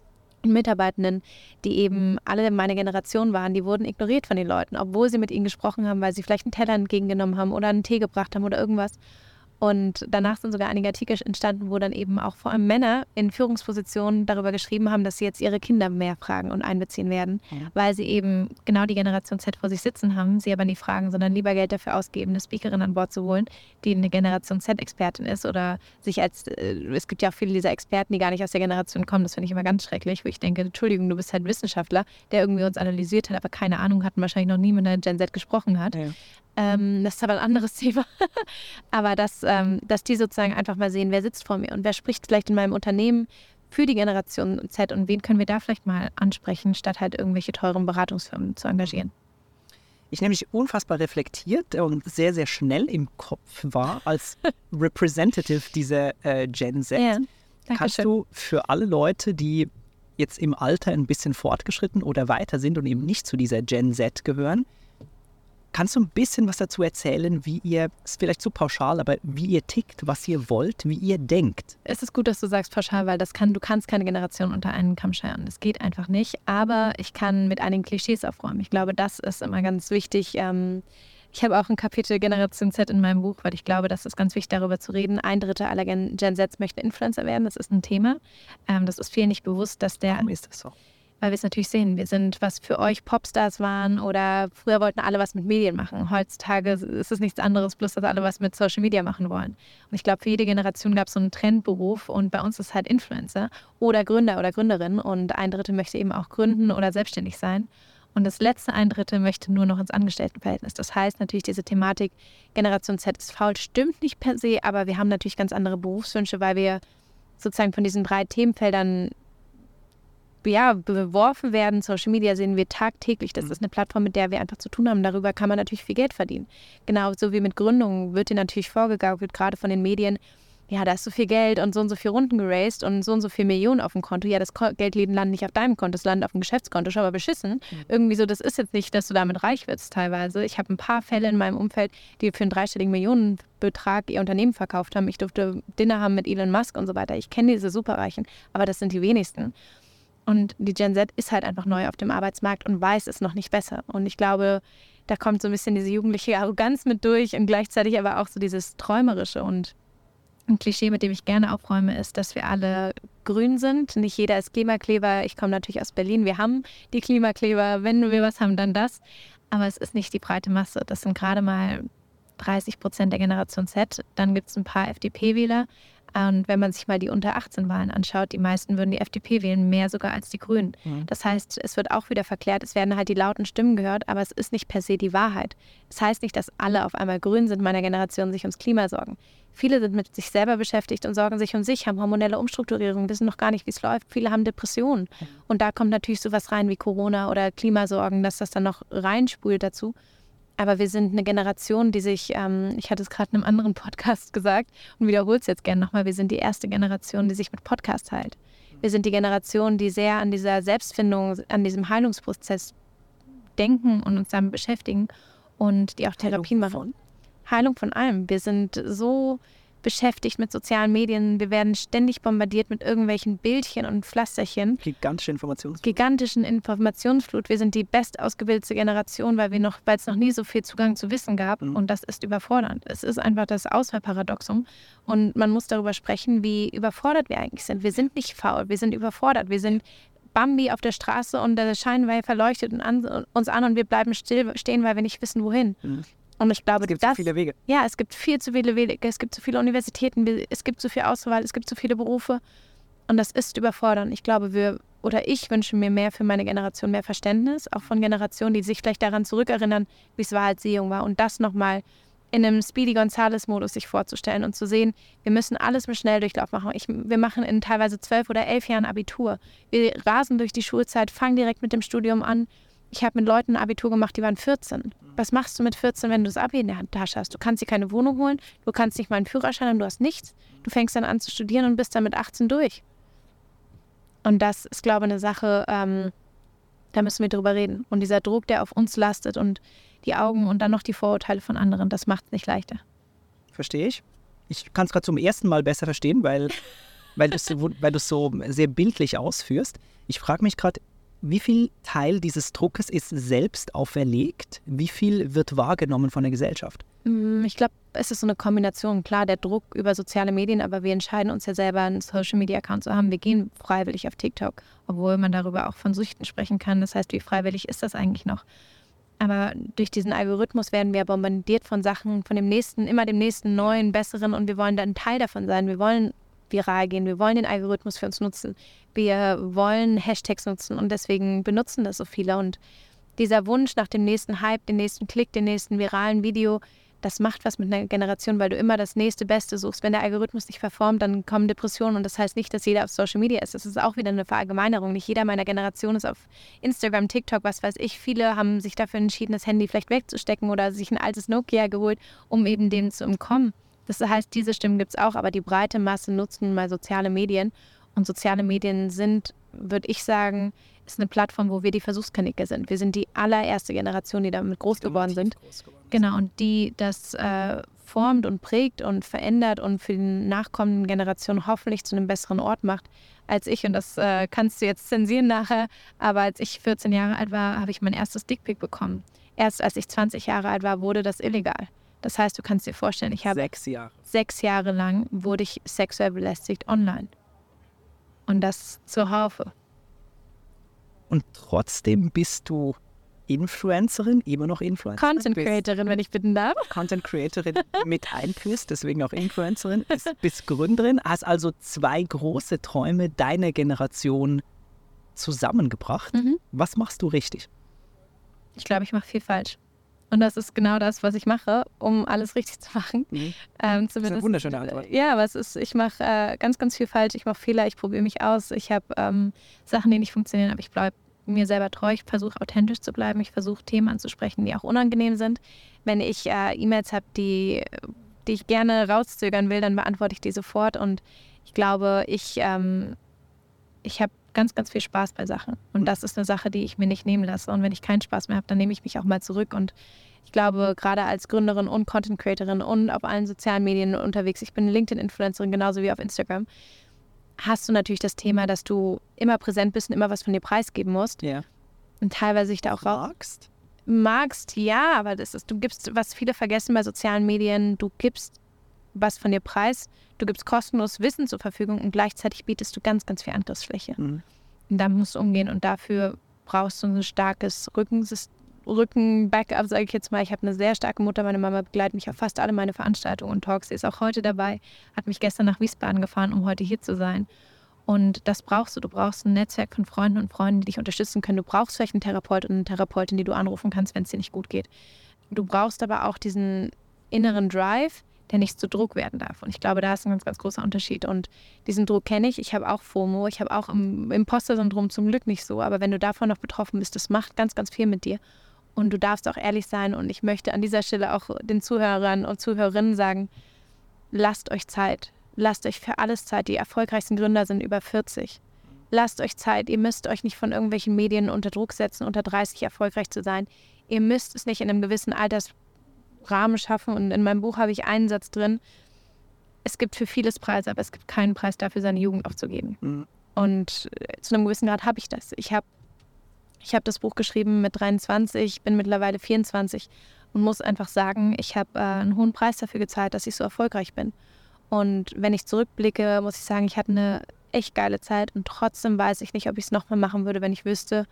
A: Mitarbeitenden, die eben alle meine Generation waren, die wurden ignoriert von den Leuten, obwohl sie mit ihnen gesprochen haben, weil sie vielleicht einen Teller entgegengenommen haben oder einen Tee gebracht haben oder irgendwas. Und danach sind sogar einige Artikel entstanden, wo dann eben auch vor allem Männer in Führungspositionen darüber geschrieben haben, dass sie jetzt ihre Kinder mehr fragen und einbeziehen werden, ja. weil sie eben genau die Generation Z vor sich sitzen haben, sie aber nicht fragen, sondern lieber Geld dafür ausgeben, eine Speakerin an Bord zu holen, die eine Generation Z-Expertin ist oder sich als, äh, es gibt ja auch viele dieser Experten, die gar nicht aus der Generation kommen, das finde ich immer ganz schrecklich, wo ich denke, Entschuldigung, du bist halt Wissenschaftler, der irgendwie uns analysiert hat, aber keine Ahnung hat und wahrscheinlich noch nie mit einer Gen Z gesprochen hat. Ja. Ähm, das ist aber ein anderes Thema. aber dass, ähm, dass die sozusagen einfach mal sehen, wer sitzt vor mir und wer spricht vielleicht in meinem Unternehmen für die Generation Z und wen können wir da vielleicht mal ansprechen, statt halt irgendwelche teuren Beratungsfirmen zu engagieren.
B: Ich nämlich unfassbar reflektiert und sehr, sehr schnell im Kopf war als Representative dieser äh, Gen Z. Ja, Kannst du für alle Leute, die jetzt im Alter ein bisschen fortgeschritten oder weiter sind und eben nicht zu dieser Gen Z gehören, Kannst du ein bisschen was dazu erzählen, wie ihr, ist vielleicht zu pauschal, aber wie ihr tickt, was ihr wollt, wie ihr denkt?
A: Es ist gut, dass du sagst pauschal, weil das kann, du kannst keine Generation unter einen Kamm scheren. Das geht einfach nicht. Aber ich kann mit einigen Klischees aufräumen. Ich glaube, das ist immer ganz wichtig. Ähm, ich habe auch ein Kapitel Generation Z in meinem Buch, weil ich glaube, das ist ganz wichtig, darüber zu reden. Ein Drittel aller Gen, Gen Z möchten Influencer werden. Das ist ein Thema. Ähm, das ist vielen nicht bewusst, dass der.
B: Warum ist das so?
A: Weil wir es natürlich sehen. Wir sind, was für euch Popstars waren oder früher wollten alle was mit Medien machen. Heutzutage ist es nichts anderes, bloß dass alle was mit Social Media machen wollen. Und ich glaube, für jede Generation gab es so einen Trendberuf und bei uns ist halt Influencer oder Gründer oder Gründerin und ein Drittel möchte eben auch gründen oder selbstständig sein. Und das letzte ein Drittel möchte nur noch ins Angestelltenverhältnis. Das heißt natürlich, diese Thematik Generation Z ist faul, stimmt nicht per se, aber wir haben natürlich ganz andere Berufswünsche, weil wir sozusagen von diesen drei Themenfeldern ja, beworfen werden. Social Media sehen wir tagtäglich. Das mhm. ist eine Plattform, mit der wir einfach zu tun haben. Darüber kann man natürlich viel Geld verdienen. Genauso wie mit Gründungen wird dir natürlich vorgegaukelt, gerade von den Medien. Ja, da ist so viel Geld und so und so viel Runden geraced und so und so viel Millionen auf dem Konto. Ja, das Geld landet nicht auf deinem Konto, es landet auf dem Geschäftskonto. Schau mal, beschissen. Mhm. Irgendwie so, das ist jetzt nicht, dass du damit reich wirst teilweise. Ich habe ein paar Fälle in meinem Umfeld, die für einen dreistelligen Millionenbetrag ihr Unternehmen verkauft haben. Ich durfte Dinner haben mit Elon Musk und so weiter. Ich kenne diese Superreichen, aber das sind die wenigsten. Und die Gen Z ist halt einfach neu auf dem Arbeitsmarkt und weiß es noch nicht besser. Und ich glaube, da kommt so ein bisschen diese jugendliche Arroganz mit durch und gleichzeitig aber auch so dieses Träumerische. Und ein Klischee, mit dem ich gerne aufräume, ist, dass wir alle grün sind. Nicht jeder ist Klimakleber. Ich komme natürlich aus Berlin. Wir haben die Klimakleber. Wenn wir was haben, dann das. Aber es ist nicht die breite Masse. Das sind gerade mal 30 Prozent der Generation Z. Dann gibt es ein paar FDP-Wähler. Und wenn man sich mal die unter 18 Wahlen anschaut, die meisten würden die FDP wählen, mehr sogar als die Grünen. Mhm. Das heißt, es wird auch wieder verklärt, es werden halt die lauten Stimmen gehört, aber es ist nicht per se die Wahrheit. Das heißt nicht, dass alle auf einmal grün sind, meiner Generation sich ums Klima sorgen. Viele sind mit sich selber beschäftigt und sorgen sich um sich, haben hormonelle Umstrukturierung, wissen noch gar nicht, wie es läuft. Viele haben Depressionen. Und da kommt natürlich sowas rein wie Corona oder Klimasorgen, dass das dann noch reinspult dazu. Aber wir sind eine Generation, die sich, ähm, ich hatte es gerade in einem anderen Podcast gesagt und wiederhole es jetzt gerne nochmal, wir sind die erste Generation, die sich mit Podcast heilt. Wir sind die Generation, die sehr an dieser Selbstfindung, an diesem Heilungsprozess denken und uns damit beschäftigen und die auch Therapien machen. Heilung von allem. Wir sind so beschäftigt mit sozialen Medien. Wir werden ständig bombardiert mit irgendwelchen Bildchen und Pflasterchen.
B: Gigantische Informationsflut.
A: Gigantischen Informationsflut. Wir sind die bestausgebildete Generation, weil wir noch, weil es noch nie so viel Zugang zu Wissen gab. Mhm. Und das ist überfordernd. Es ist einfach das Auswahlparadoxum. Und man muss darüber sprechen, wie überfordert wir eigentlich sind. Wir sind nicht faul, wir sind überfordert. Wir sind Bambi auf der Straße und der Scheinwerfer leuchtet uns an und wir bleiben still stehen, weil wir nicht wissen, wohin. Mhm. Und ich glaube,
B: es gibt
A: das,
B: so viele Wege.
A: Ja, es gibt viel zu viele Wege, es gibt zu viele Universitäten, es gibt zu viel Auswahl, es gibt zu viele Berufe. Und das ist überfordernd. Ich glaube, wir oder ich wünsche mir mehr für meine Generation, mehr Verständnis, auch von Generationen, die sich vielleicht daran zurückerinnern, wie es war, als sie jung war. Und das nochmal in einem Speedy Gonzales-Modus sich vorzustellen und zu sehen, wir müssen alles mit Schnelldurchlauf machen. Ich, wir machen in teilweise zwölf oder elf Jahren Abitur. Wir rasen durch die Schulzeit, fangen direkt mit dem Studium an. Ich habe mit Leuten ein Abitur gemacht, die waren 14. Was machst du mit 14, wenn du das Abi in der Tasche hast? Du kannst dir keine Wohnung holen, du kannst nicht mal einen Führerschein haben, du hast nichts. Du fängst dann an zu studieren und bist dann mit 18 durch. Und das ist, glaube ich, eine Sache, ähm, da müssen wir drüber reden. Und dieser Druck, der auf uns lastet und die Augen und dann noch die Vorurteile von anderen, das macht es nicht leichter.
B: Verstehe ich. Ich kann es gerade zum ersten Mal besser verstehen, weil, weil du es so, so sehr bildlich ausführst. Ich frage mich gerade, wie viel Teil dieses Druckes ist selbst auferlegt? Wie viel wird wahrgenommen von der Gesellschaft?
A: Mm, ich glaube, es ist so eine Kombination. Klar, der Druck über soziale Medien, aber wir entscheiden uns ja selber, einen Social Media Account zu haben. Wir gehen freiwillig auf TikTok, obwohl man darüber auch von Süchten sprechen kann. Das heißt, wie freiwillig ist das eigentlich noch? Aber durch diesen Algorithmus werden wir bombardiert von Sachen, von dem nächsten, immer dem nächsten neuen, besseren und wir wollen dann Teil davon sein. Wir wollen viral gehen. Wir wollen den Algorithmus für uns nutzen. Wir wollen Hashtags nutzen und deswegen benutzen das so viele. Und dieser Wunsch nach dem nächsten Hype, dem nächsten Klick, dem nächsten viralen Video, das macht was mit einer Generation, weil du immer das nächste Beste suchst. Wenn der Algorithmus nicht performt, dann kommen Depressionen und das heißt nicht, dass jeder auf Social Media ist. Das ist auch wieder eine Verallgemeinerung. Nicht jeder meiner Generation ist auf Instagram, TikTok, was weiß ich. Viele haben sich dafür entschieden, das Handy vielleicht wegzustecken oder sich ein altes Nokia geholt, um eben dem zu entkommen. Das heißt, diese Stimmen gibt es auch, aber die breite Masse nutzen mal soziale Medien. Und soziale Medien sind, würde ich sagen, ist eine Plattform, wo wir die Versuchskanicke sind. Wir sind die allererste Generation, die damit groß geworden sind. Groß geworden genau, und die das äh, formt und prägt und verändert und für die nachkommenden Generationen hoffentlich zu einem besseren Ort macht als ich. Und das äh, kannst du jetzt zensieren nachher. Aber als ich 14 Jahre alt war, habe ich mein erstes Dickpick bekommen. Erst als ich 20 Jahre alt war, wurde das illegal. Das heißt, du kannst dir vorstellen, ich habe
B: sechs Jahre.
A: Sechs Jahre lang wurde ich sexuell belästigt online. Und das zur Haufe.
B: Und trotzdem bist du Influencerin, immer noch Influencerin.
A: Content Creatorin, wenn ich bitten darf.
B: Content Creatorin mit Einfluss, deswegen auch Influencerin. Bist Gründerin, hast also zwei große Träume deiner Generation zusammengebracht. Mhm. Was machst du richtig?
A: Ich glaube, ich mache viel falsch. Und das ist genau das, was ich mache, um alles richtig zu machen.
B: Mhm. Ähm, das ist eine wunderschöne Antwort.
A: Ja, aber es ist, ich mache äh, ganz, ganz viel falsch. Ich mache Fehler, ich probiere mich aus. Ich habe ähm, Sachen, die nicht funktionieren, aber ich bleibe mir selber treu. Ich versuche authentisch zu bleiben. Ich versuche Themen anzusprechen, die auch unangenehm sind. Wenn ich äh, E-Mails habe, die, die ich gerne rauszögern will, dann beantworte ich die sofort. Und ich glaube, ich, ähm, ich habe ganz, ganz viel Spaß bei Sachen. Und das ist eine Sache, die ich mir nicht nehmen lasse. Und wenn ich keinen Spaß mehr habe, dann nehme ich mich auch mal zurück. Und ich glaube, gerade als Gründerin und Content Creatorin und auf allen sozialen Medien unterwegs, ich bin LinkedIn-Influencerin genauso wie auf Instagram, hast du natürlich das Thema, dass du immer präsent bist und immer was von dir preisgeben musst.
B: Ja.
A: Und teilweise sich da auch.
B: Magst?
A: Magst, ja, aber das ist, du gibst, was viele vergessen bei sozialen Medien, du gibst was von dir preis, du gibst kostenlos Wissen zur Verfügung und gleichzeitig bietest du ganz, ganz viel Angriffsfläche. Mhm. Und damit musst du umgehen und dafür brauchst du ein starkes Rückensystem. Rücken-Backup, sage ich jetzt mal. Ich habe eine sehr starke Mutter. Meine Mama begleitet mich auf fast alle meine Veranstaltungen und Talks. Sie ist auch heute dabei, hat mich gestern nach Wiesbaden gefahren, um heute hier zu sein. Und das brauchst du. Du brauchst ein Netzwerk von Freunden und Freunden, die dich unterstützen können. Du brauchst vielleicht einen Therapeut und eine Therapeutin, die du anrufen kannst, wenn es dir nicht gut geht. Du brauchst aber auch diesen inneren Drive, der nicht zu Druck werden darf. Und ich glaube, da ist ein ganz, ganz großer Unterschied. Und diesen Druck kenne ich. Ich habe auch FOMO. Ich habe auch Imposter-Syndrom zum Glück nicht so. Aber wenn du davon noch betroffen bist, das macht ganz, ganz viel mit dir. Und du darfst auch ehrlich sein. Und ich möchte an dieser Stelle auch den Zuhörern und Zuhörerinnen sagen, lasst euch Zeit. Lasst euch für alles Zeit. Die erfolgreichsten Gründer sind über 40. Lasst euch Zeit. Ihr müsst euch nicht von irgendwelchen Medien unter Druck setzen, unter 30 erfolgreich zu sein. Ihr müsst es nicht in einem gewissen Alters Rahmen schaffen. Und in meinem Buch habe ich einen Satz drin. Es gibt für vieles Preise, aber es gibt keinen Preis dafür, seine Jugend aufzugeben. Mhm. Und äh, zu einem gewissen Grad habe ich das. Ich habe ich hab das Buch geschrieben mit 23, bin mittlerweile 24 und muss einfach sagen, ich habe äh, einen hohen Preis dafür gezahlt, dass ich so erfolgreich bin. Und wenn ich zurückblicke, muss ich sagen, ich hatte eine echt geile Zeit und trotzdem weiß ich nicht, ob ich es nochmal machen würde, wenn ich wüsste,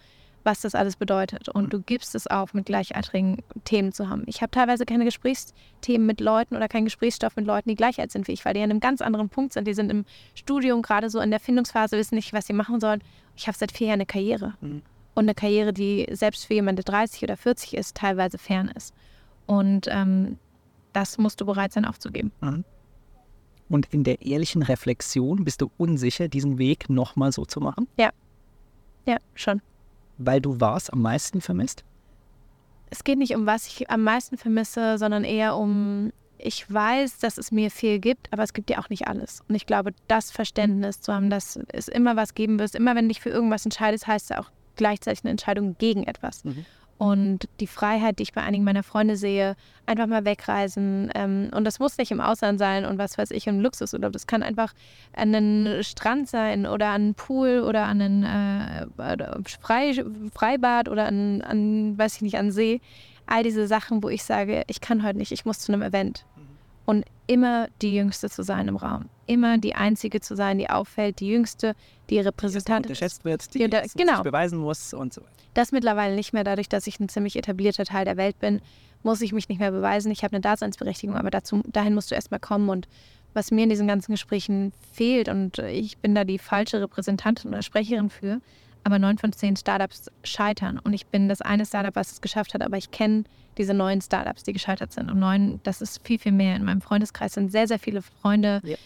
A: was das alles bedeutet. Und du gibst es auf, mit gleichaltrigen Themen zu haben. Ich habe teilweise keine Gesprächsthemen mit Leuten oder keinen Gesprächsstoff mit Leuten, die gleich alt sind wie ich, weil die an einem ganz anderen Punkt sind. Die sind im Studium, gerade so in der Findungsphase, wissen nicht, was sie machen sollen. Ich habe seit vier Jahren eine Karriere. Mhm. Und eine Karriere, die selbst für jemanden, der 30 oder 40 ist, teilweise fern ist. Und ähm, das musst du bereit sein aufzugeben. Mhm.
B: Und in der ehrlichen Reflexion bist du unsicher, diesen Weg nochmal so zu machen?
A: Ja. Ja, schon
B: weil du was am meisten vermisst?
A: Es geht nicht um was ich am meisten vermisse, sondern eher um, ich weiß, dass es mir viel gibt, aber es gibt dir auch nicht alles. Und ich glaube, das Verständnis zu haben, dass es immer was geben wird, immer wenn du dich für irgendwas entscheidest, heißt es auch gleichzeitig eine Entscheidung gegen etwas. Mhm. Und die Freiheit, die ich bei einigen meiner Freunde sehe, einfach mal wegreisen. Ähm, und das muss nicht im Ausland sein und was weiß ich, im Luxusurlaub. Das kann einfach an einen Strand sein oder an einen Pool oder an einen äh, Frei, Freibad oder an, an, weiß ich nicht, an See. All diese Sachen, wo ich sage, ich kann heute nicht, ich muss zu einem Event. Und immer die Jüngste zu sein im Raum. Immer die Einzige zu sein, die auffällt, die Jüngste, die Repräsentantin.
B: Die unterschätzt wird, die, die genau. beweisen muss und so weiter.
A: Das mittlerweile nicht mehr, dadurch, dass ich ein ziemlich etablierter Teil der Welt bin, muss ich mich nicht mehr beweisen. Ich habe eine Daseinsberechtigung, aber dazu, dahin musst du erstmal kommen. Und was mir in diesen ganzen Gesprächen fehlt, und ich bin da die falsche Repräsentantin oder Sprecherin für, aber neun von zehn Startups scheitern. Und ich bin das eine Startup, was es geschafft hat, aber ich kenne diese neuen Startups, die gescheitert sind. Und neun, das ist viel, viel mehr. In meinem Freundeskreis sind sehr, sehr viele Freunde. Ja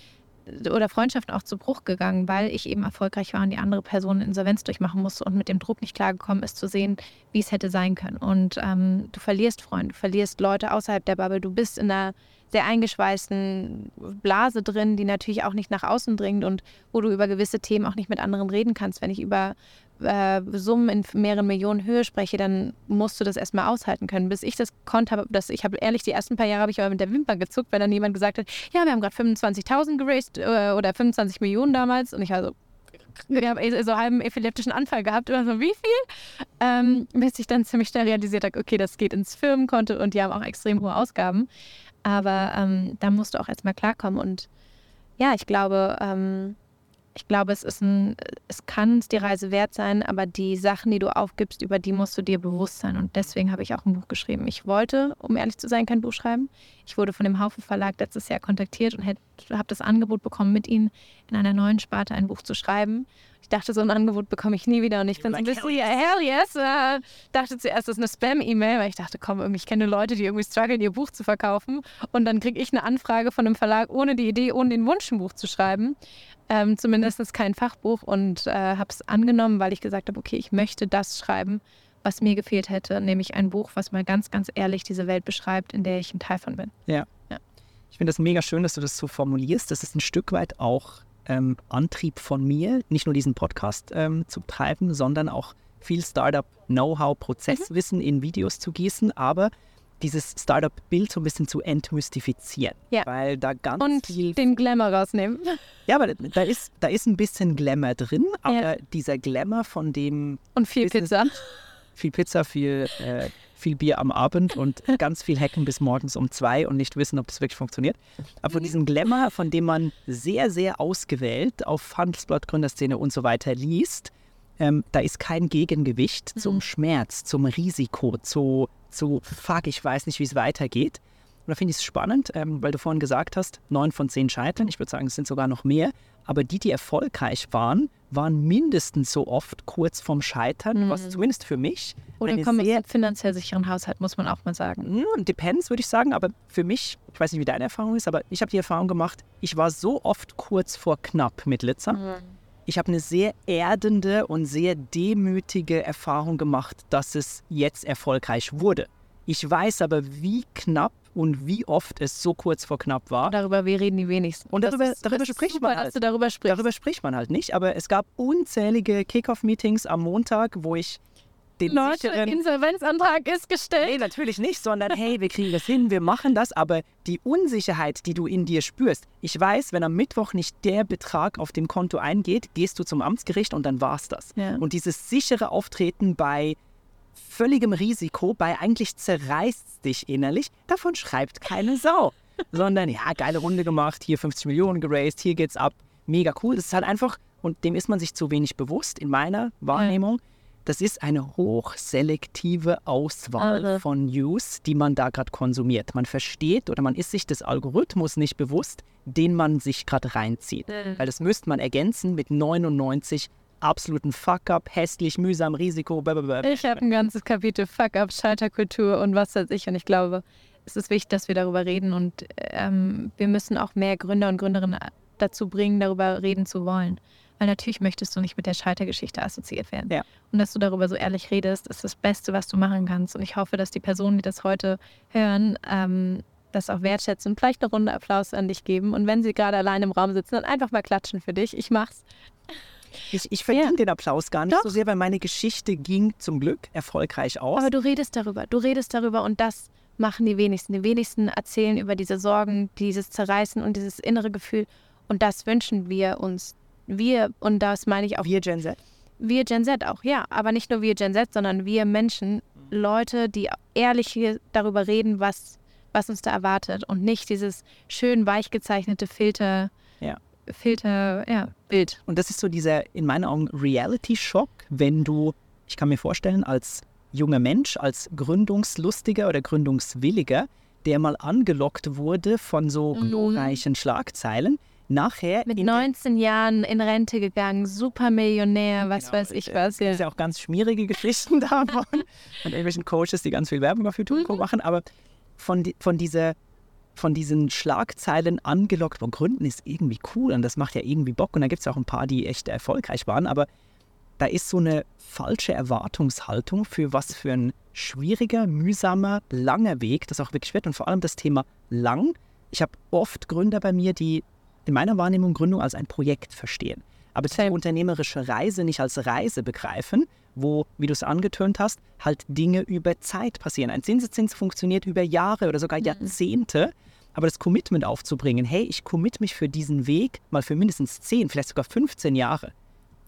A: oder Freundschaften auch zu Bruch gegangen, weil ich eben erfolgreich war und die andere Person Insolvenz durchmachen musste und mit dem Druck nicht klargekommen ist, zu sehen, wie es hätte sein können. Und ähm, du verlierst Freunde, du verlierst Leute außerhalb der Bubble, du bist in einer sehr eingeschweißten Blase drin, die natürlich auch nicht nach außen dringt und wo du über gewisse Themen auch nicht mit anderen reden kannst. Wenn ich über äh, Summen in mehreren Millionen Höhe spreche, dann musst du das erstmal aushalten können. Bis ich das konnte, habe, ich habe ehrlich, die ersten paar Jahre habe ich aber mit der Wimper gezuckt, wenn dann jemand gesagt hat, ja, wir haben gerade 25.000 geraced äh, oder 25 Millionen damals und ich war so, wir haben so einen epileptischen Anfall gehabt, immer so, wie viel? Ähm, bis ich dann ziemlich schnell realisiert habe, okay, das geht ins Firmenkonto und die haben auch extrem hohe Ausgaben. Aber ähm, da musst du auch erstmal klarkommen und ja, ich glaube, ähm, ich glaube, es ist ein, es kann die Reise wert sein, aber die Sachen, die du aufgibst, über die musst du dir bewusst sein. Und deswegen habe ich auch ein Buch geschrieben. Ich wollte, um ehrlich zu sein, kein Buch schreiben. Ich wurde von dem Haufe Verlag letztes Jahr kontaktiert und habe das Angebot bekommen, mit ihnen in einer neuen Sparte ein Buch zu schreiben. Ich dachte, so ein Angebot bekomme ich nie wieder. Und ich bin so ein bisschen, ja, hell yes. Äh, dachte zuerst, das ist eine Spam-E-Mail, weil ich dachte, komm, ich kenne Leute, die irgendwie strugglen, ihr Buch zu verkaufen. Und dann kriege ich eine Anfrage von einem Verlag ohne die Idee, ohne den Wunsch, ein Buch zu schreiben. Ähm, zumindest kein Fachbuch und äh, habe es angenommen, weil ich gesagt habe, okay, ich möchte das schreiben, was mir gefehlt hätte, nämlich ein Buch, was mal ganz, ganz ehrlich diese Welt beschreibt, in der ich ein Teil von bin.
B: Ja. ja. Ich finde das mega schön, dass du das so formulierst. Das ist ein Stück weit auch ähm, Antrieb von mir, nicht nur diesen Podcast ähm, zu treiben, sondern auch viel Startup-Know-how, Prozesswissen mhm. in Videos zu gießen, aber dieses Startup-Bild so ein bisschen zu entmystifizieren.
A: Ja.
B: Weil da ganz
A: Und
B: viel.
A: den Glamour rausnehmen.
B: Ja, aber da ist, da ist ein bisschen Glamour drin, aber ja. dieser Glamour von dem.
A: Und viel Business, Pizza.
B: Viel Pizza, viel, äh, viel Bier am Abend und ganz viel Hacken bis morgens um zwei und nicht wissen, ob das wirklich funktioniert. Aber von diesem Glamour, von dem man sehr, sehr ausgewählt auf Handelsblatt, Gründerszene und so weiter liest, ähm, da ist kein Gegengewicht mhm. zum Schmerz, zum Risiko, zu, zu fuck, ich weiß nicht, wie es weitergeht. Und da finde ich es spannend, ähm, weil du vorhin gesagt hast, neun von zehn scheitern. Ich würde sagen, es sind sogar noch mehr. Aber die, die erfolgreich waren, waren mindestens so oft kurz vorm Scheitern, mhm. was zumindest für mich.
A: Oder kommen einem finanziell sicheren Haushalt, muss man auch mal sagen.
B: Mm, depends, würde ich sagen. Aber für mich, ich weiß nicht, wie deine Erfahrung ist, aber ich habe die Erfahrung gemacht, ich war so oft kurz vor knapp mit Litzer. Mhm ich habe eine sehr erdende und sehr demütige Erfahrung gemacht, dass es jetzt erfolgreich wurde. Ich weiß aber, wie knapp und wie oft es so kurz vor knapp war.
A: Darüber wir reden die wenigsten.
B: Und darüber, ist, darüber spricht super, man halt.
A: darüber,
B: darüber spricht man halt nicht. Aber es gab unzählige Kickoff-Meetings am Montag, wo ich den
A: Leute. Insolvenzantrag ist gestellt.
B: Nee, natürlich nicht, sondern hey, wir kriegen das hin, wir machen das. Aber die Unsicherheit, die du in dir spürst, ich weiß, wenn am Mittwoch nicht der Betrag auf dem Konto eingeht, gehst du zum Amtsgericht und dann war's das. Ja. Und dieses sichere Auftreten bei völligem Risiko, bei eigentlich zerreißt dich innerlich, davon schreibt keine Sau. sondern ja, geile Runde gemacht, hier 50 Millionen geraced, hier geht's ab, mega cool. Das ist halt einfach, und dem ist man sich zu wenig bewusst in meiner Wahrnehmung. Ja Das ist eine hochselektive Auswahl
A: Also.
B: von News, die man da gerade konsumiert. Man versteht oder man ist sich des Algorithmus nicht bewusst, den man sich gerade reinzieht. Weil das müsste man ergänzen mit 99 absoluten Fuck-up, hässlich, mühsam, Risiko, blablabla.
A: Ich habe ein ganzes Kapitel Fuck-up, Schalterkultur und was weiß ich. Und ich glaube, es ist wichtig, dass wir darüber reden. Und ähm, wir müssen auch mehr Gründer und Gründerinnen dazu bringen, darüber reden zu wollen. Weil natürlich möchtest du nicht mit der Scheitergeschichte assoziiert werden.
B: Ja.
A: Und dass du darüber so ehrlich redest, ist das Beste, was du machen kannst. Und ich hoffe, dass die Personen, die das heute hören, ähm, das auch wertschätzen und vielleicht eine Runde Applaus an dich geben. Und wenn sie gerade allein im Raum sitzen, dann einfach mal klatschen für dich. Ich mach's.
B: Ich, ich verdiene
A: Ja.
B: den Applaus gar nicht
A: Doch.
B: so sehr, weil meine Geschichte ging zum Glück erfolgreich aus.
A: Aber du redest darüber, du redest darüber und das machen die wenigsten. Die wenigsten erzählen über diese Sorgen, dieses Zerreißen und dieses innere Gefühl. Und das wünschen wir uns. Wir, und das meine ich auch
B: Wir Gen Z.
A: wir Gen Z auch, ja. Aber nicht nur wir Gen Z, sondern wir Menschen, Leute, die ehrlich hier darüber reden, was, was uns da erwartet und nicht dieses schön weich gezeichnete Filter,
B: Ja.
A: Filter, ja, Bild.
B: Und das ist so dieser, in meinen Augen, Reality-Schock, wenn du, ich kann mir vorstellen, als junger Mensch, als Gründungslustiger oder Gründungswilliger, der mal angelockt wurde von so
A: Mhm.
B: glorreichen Schlagzeilen, nachher
A: Mit
B: in der-
A: 19 Jahren in Rente gegangen, Supermillionär, was
B: Genau,
A: weiß ich was. Ja.
B: ist ja auch ganz schmierige Geschichten davon und irgendwelchen Coaches, die ganz viel Werbung auf YouTube
A: Mhm.
B: Machen, aber von, von dieser von diesen Schlagzeilen angelockt, von Gründen ist irgendwie cool und das macht ja irgendwie Bock und da gibt es auch ein paar, die echt erfolgreich waren, aber da ist so eine falsche Erwartungshaltung für was für ein schwieriger, mühsamer, langer Weg das auch wirklich wird und vor allem das Thema lang. Ich habe oft Gründer bei mir, die in meiner Wahrnehmung Gründung als ein Projekt verstehen, aber die unternehmerische Reise nicht als Reise begreifen, wo, wie du es angetönt hast, halt Dinge über Zeit passieren. Ein Zinseszins funktioniert über Jahre oder sogar Jahrzehnte, aber das Commitment aufzubringen, hey, ich commit mich für diesen Weg mal für mindestens 10, vielleicht sogar 15 Jahre,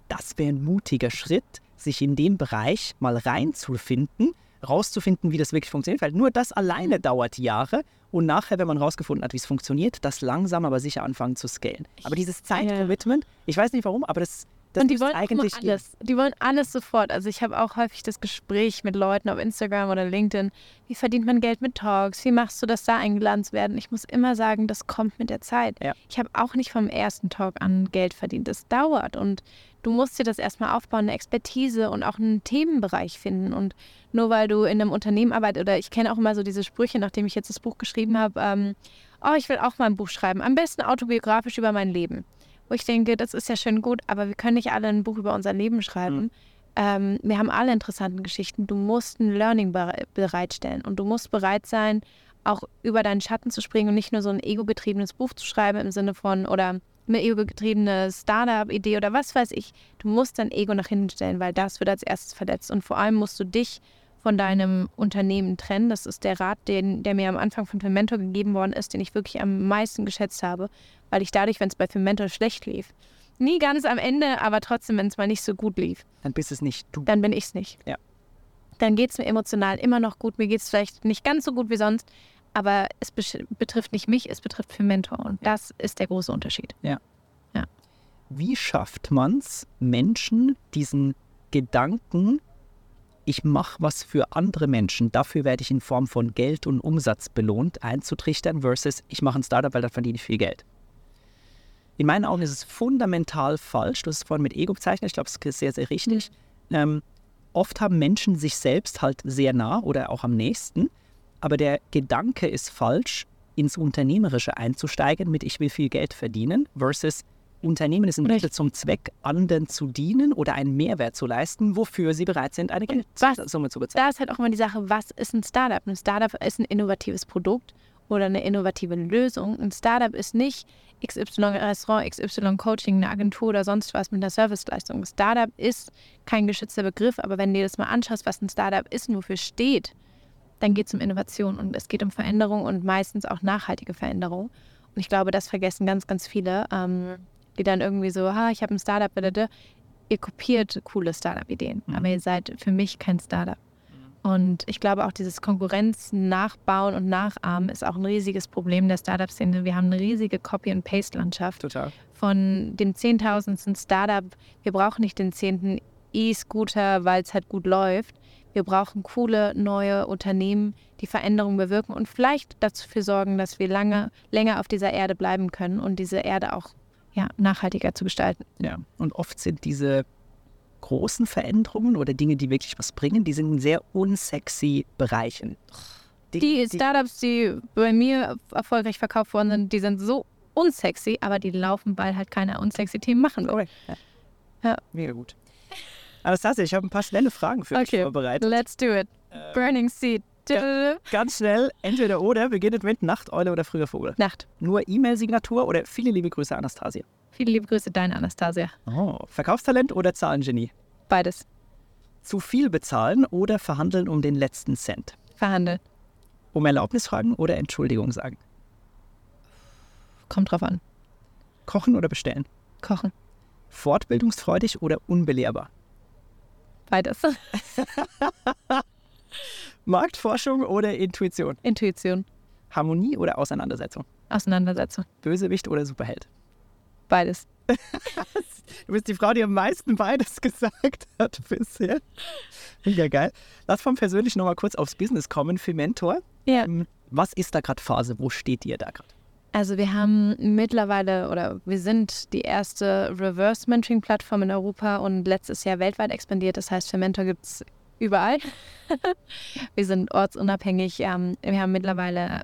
B: das wäre ein mutiger Schritt, sich in dem Bereich mal reinzufinden, rauszufinden, wie das wirklich funktioniert, weil nur das alleine dauert Jahre und nachher, wenn man rausgefunden hat, wie es funktioniert, das langsam aber sicher anfangen zu scalen. Aber dieses Zeitcommitment, ich weiß nicht warum, aber das, das
A: und die wollen
B: eigentlich
A: alles. Die wollen alles sofort. Also ich habe auch häufig das Gespräch mit Leuten auf Instagram oder LinkedIn. Wie verdient man Geld mit Talks? Wie machst du das da eingeladen zu werden? Ich muss immer sagen, das kommt mit der Zeit.
B: Ja.
A: Ich habe auch nicht vom ersten Talk an Geld verdient. Das dauert und du musst dir das erstmal aufbauen, eine Expertise und auch einen Themenbereich finden. Und nur weil du in einem Unternehmen arbeitest, oder ich kenne auch immer so diese Sprüche, nachdem ich jetzt das Buch geschrieben habe, ähm, oh, ich will auch mal ein Buch schreiben, am besten autobiografisch über mein Leben wo ich denke, das ist ja schön gut, aber wir können nicht alle ein Buch über unser Leben schreiben. Ähm, wir haben alle interessante Geschichten. Du musst ein Learning bere bereitstellen und du musst bereit sein, auch über deinen Schatten zu springen und nicht nur so ein ego-getriebenes Buch zu schreiben im Sinne von oder eine ego-getriebene Startup-Idee oder was weiß ich. Du musst dein Ego nach hinten stellen, weil das wird als erstes verletzt. Und vor allem musst du dich von deinem Unternehmen trennen. Das ist der Rat, den, der mir am Anfang von Fermentor gegeben worden ist, den ich wirklich am meisten geschätzt habe, weil ich dadurch, wenn es bei Fermentor schlecht lief, nie ganz am Ende, aber trotzdem, wenn es mal nicht so gut lief,
B: Dann bist es nicht du.
A: dann bin ich es nicht.
B: Ja.
A: Dann geht es mir emotional immer noch gut. Mir geht es vielleicht nicht ganz so gut wie sonst, aber es betrifft nicht mich, es betrifft Fermentor. Und das ist der große Unterschied.
B: Wie schafft man es, Menschen diesen Gedanken, ich mache was für andere Menschen, dafür werde ich in Form von Geld und Umsatz belohnt, einzutrichtern, versus ich mache ein Startup, weil da verdiene ich viel Geld. In meinen Augen ist es fundamental falsch. Du hast es vorhin mit Ego bezeichnet, ich glaube, es ist sehr, sehr richtig. Ähm, oft haben Menschen sich selbst halt sehr nah oder auch am nächsten, aber der Gedanke ist falsch, ins Unternehmerische einzusteigen mit ich will viel Geld verdienen, versus Unternehmen ist ein Mittel zum Zweck, anderen zu dienen oder einen Mehrwert zu leisten, wofür sie bereit sind, eine Geldsumme zu bezahlen.
A: Da ist halt auch immer die Sache, was ist ein Startup? Ein Startup ist ein innovatives Produkt oder eine innovative Lösung. Ein Startup ist nicht XY Restaurant, XY Coaching, eine Agentur oder sonst was mit einer Serviceleistung. Startup ist kein geschützter Begriff, aber wenn du dir das mal anschaust, was ein Startup ist und wofür steht, dann geht es um Innovation und es geht um Veränderung und meistens auch nachhaltige Veränderung. Und ich glaube, das vergessen ganz, ganz viele, ähm, die dann irgendwie so, ha, ich habe ein Startup, blablabla. ihr kopiert coole Startup-Ideen,
B: Mhm.
A: aber ihr seid für mich kein Startup. Und ich glaube auch dieses Konkurrenz nachbauen und nachahmen ist auch ein riesiges Problem der Startup-Szene. Wir haben eine riesige Copy-and-Paste-Landschaft
B: Total.
A: von dem zehntausendsten Startup. Wir brauchen nicht den zehnten E-Scooter, weil es halt gut läuft. Wir brauchen coole neue Unternehmen, die Veränderungen bewirken und vielleicht dafür sorgen, dass wir lange, länger auf dieser Erde bleiben können und diese Erde auch ja, nachhaltiger zu gestalten.
B: Ja, und oft sind diese großen Veränderungen oder Dinge, die wirklich was bringen, die sind in sehr unsexy Bereichen.
A: Die, die Startups, die bei mir erfolgreich verkauft worden sind, die sind so unsexy, aber die laufen, weil halt keine unsexy Themen machen will.
B: Ja. Mega gut. Anastasia, ich habe ein paar schnelle Fragen für okay. dich vorbereitet.
A: Let's do it. Ähm, Burning Seed.
B: Ja, ganz schnell, entweder oder, beginnt mit Nacht, Eule oder früher Vogel.
A: Nacht.
B: Nur E-Mail-Signatur oder viele liebe Grüße, Anastasia.
A: Viele liebe Grüße, deine Anastasia.
B: Oh, Verkaufstalent oder Zahlengenie?
A: Beides.
B: Zu viel bezahlen oder verhandeln um den letzten Cent?
A: Verhandeln.
B: Um Erlaubnis fragen oder Entschuldigung sagen?
A: Kommt drauf an.
B: Kochen oder bestellen?
A: Kochen.
B: Fortbildungsfreudig oder unbelehrbar?
A: Beides.
B: Marktforschung oder Intuition?
A: Intuition.
B: Harmonie oder Auseinandersetzung?
A: Auseinandersetzung.
B: Bösewicht oder Superheld?
A: Beides.
B: du bist die Frau, die am meisten beides gesagt hat bisher. Mega geil. Lass vom Persönlichen nochmal kurz aufs Business kommen für Mentor.
A: Ja.
B: Ähm, was ist da gerade Phase? Wo steht ihr da gerade?
A: Also wir haben mittlerweile oder wir sind die erste Reverse Mentoring Plattform in Europa und letztes Jahr weltweit expandiert. Das heißt, für Mentor gibt es überall. wir sind ortsunabhängig. Ähm, wir haben mittlerweile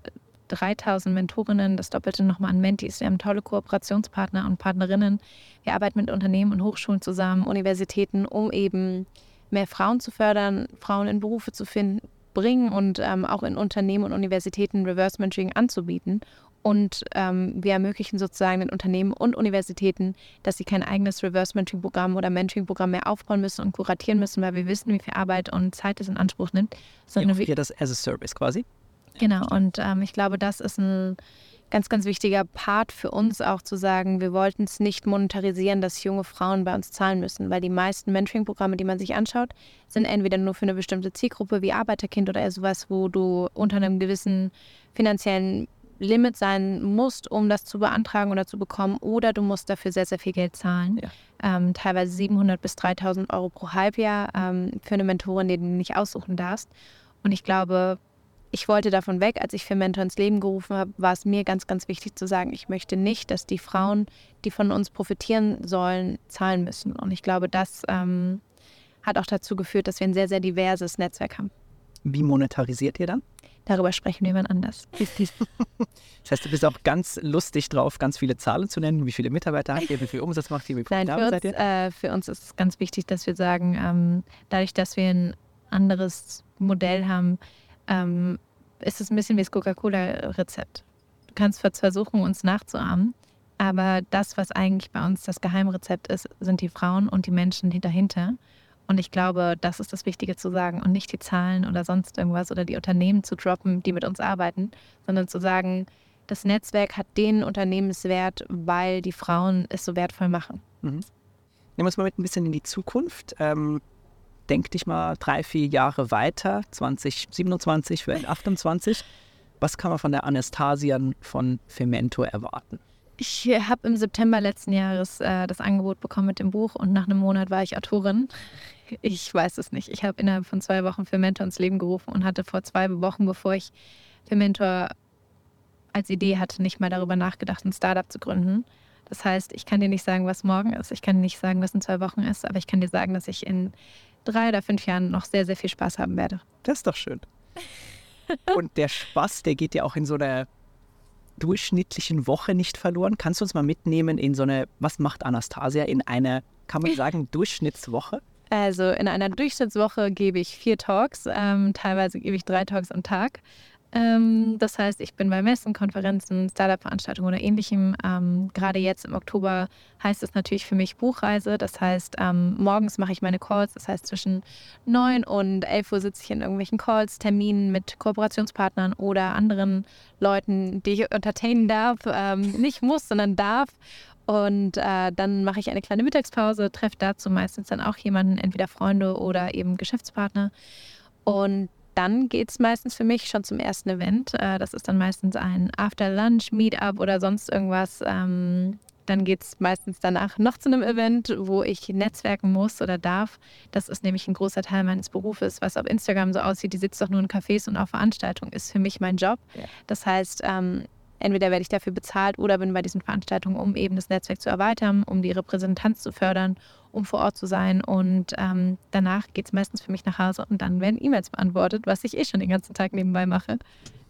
A: 3000 Mentorinnen, das Doppelte nochmal an Mentis. Wir haben tolle Kooperationspartner und Partnerinnen. Wir arbeiten mit Unternehmen und Hochschulen zusammen, Universitäten, um eben mehr Frauen zu fördern, Frauen in Berufe zu finden, bringen und ähm, auch in Unternehmen und Universitäten Reverse Mentoring anzubieten. Und ähm, wir ermöglichen sozusagen den Unternehmen und Universitäten, dass sie kein eigenes Reverse Mentoring-Programm oder Mentoring-Programm mehr aufbauen müssen und kuratieren müssen, weil wir wissen, wie viel Arbeit und Zeit es in Anspruch nimmt.
B: Sondern ja, das as a Service quasi.
A: Genau, und ähm, ich glaube, das ist ein ganz, ganz wichtiger Part für uns auch zu sagen, wir wollten es nicht monetarisieren, dass junge Frauen bei uns zahlen müssen, weil die meisten Mentoring-Programme, die man sich anschaut, sind entweder nur für eine bestimmte Zielgruppe wie Arbeiterkind oder sowas, wo du unter einem gewissen finanziellen Limit sein musst, um das zu beantragen oder zu bekommen, oder du musst dafür sehr, sehr viel Geld zahlen. Ja. Ähm, teilweise 700 bis 3000 Euro pro Halbjahr ähm, für eine Mentorin, die du nicht aussuchen darfst. Und ich glaube, ich wollte davon weg, als ich für Mentor ins Leben gerufen habe, war es mir ganz, ganz wichtig zu sagen, ich möchte nicht, dass die Frauen, die von uns profitieren sollen, zahlen müssen. Und ich glaube, das ähm, hat auch dazu geführt, dass wir ein sehr, sehr diverses Netzwerk haben.
B: Wie monetarisiert ihr dann?
A: Darüber sprechen wir wann anders.
B: das heißt, du bist auch ganz lustig drauf, ganz viele Zahlen zu nennen. Wie viele Mitarbeiter habt ihr, wie viel Umsatz macht ihr, wie
A: Nein, für uns, äh, für uns ist es ganz wichtig, dass wir sagen, ähm, dadurch, dass wir ein anderes Modell haben, ähm, ist es ein bisschen wie das Coca-Cola-Rezept. Du kannst versuchen, uns nachzuahmen, aber das, was eigentlich bei uns das Geheimrezept ist, sind die Frauen und die Menschen die dahinter. Und ich glaube, das ist das Wichtige zu sagen und nicht die Zahlen oder sonst irgendwas oder die Unternehmen zu droppen, die mit uns arbeiten, sondern zu sagen, das Netzwerk hat den Unternehmenswert, weil die Frauen es so wertvoll machen. Mhm. Nehmen
B: wir uns mal mit ein bisschen in die Zukunft. Ähm, denk dich mal drei, vier Jahre weiter, 2027, vielleicht 28. Was kann man von der Anastasian von Femento erwarten?
A: Ich habe im September letzten Jahres äh, das Angebot bekommen mit dem Buch und nach einem Monat war ich Autorin. Ich weiß es nicht. Ich habe innerhalb von zwei Wochen für Mentor ins Leben gerufen und hatte vor zwei Wochen, bevor ich für Mentor als Idee hatte, nicht mal darüber nachgedacht, ein Startup zu gründen. Das heißt, ich kann dir nicht sagen, was morgen ist. Ich kann dir nicht sagen, was in zwei Wochen ist, aber ich kann dir sagen, dass ich in drei oder fünf Jahren noch sehr, sehr viel Spaß haben werde.
B: Das ist doch schön. und der Spaß, der geht ja auch in so einer durchschnittlichen Woche nicht verloren. Kannst du uns mal mitnehmen in so eine, was macht Anastasia in einer, kann man sagen, Durchschnittswoche?
A: Also in einer Durchschnittswoche gebe ich vier Talks, ähm, teilweise gebe ich drei Talks am Tag. Ähm, das heißt, ich bin bei Messen, Konferenzen, Startup-Veranstaltungen oder ähnlichem. Ähm, gerade jetzt im Oktober heißt es natürlich für mich Buchreise. Das heißt, ähm, morgens mache ich meine Calls. Das heißt, zwischen 9 und 11 Uhr sitze ich in irgendwelchen Calls, Terminen mit Kooperationspartnern oder anderen Leuten, die ich entertainen darf. Ähm, nicht muss, sondern darf. Und äh, dann mache ich eine kleine Mittagspause, treffe dazu meistens dann auch jemanden, entweder Freunde oder eben Geschäftspartner. Und dann geht es meistens für mich schon zum ersten Event. Äh, das ist dann meistens ein After-Lunch-Meetup oder sonst irgendwas. Ähm, dann geht es meistens danach noch zu einem Event, wo ich netzwerken muss oder darf. Das ist nämlich ein großer Teil meines Berufes. Was auf Instagram so aussieht, die sitzt doch nur in Cafés und auf Veranstaltungen, ist für mich mein Job. Ja. Das heißt, ähm, entweder werde ich dafür bezahlt oder bin bei diesen Veranstaltungen, um eben das Netzwerk zu erweitern, um die Repräsentanz zu fördern, um vor Ort zu sein. Und ähm, danach geht es meistens für mich nach Hause und dann werden E-Mails beantwortet, was ich eh schon den ganzen Tag nebenbei mache.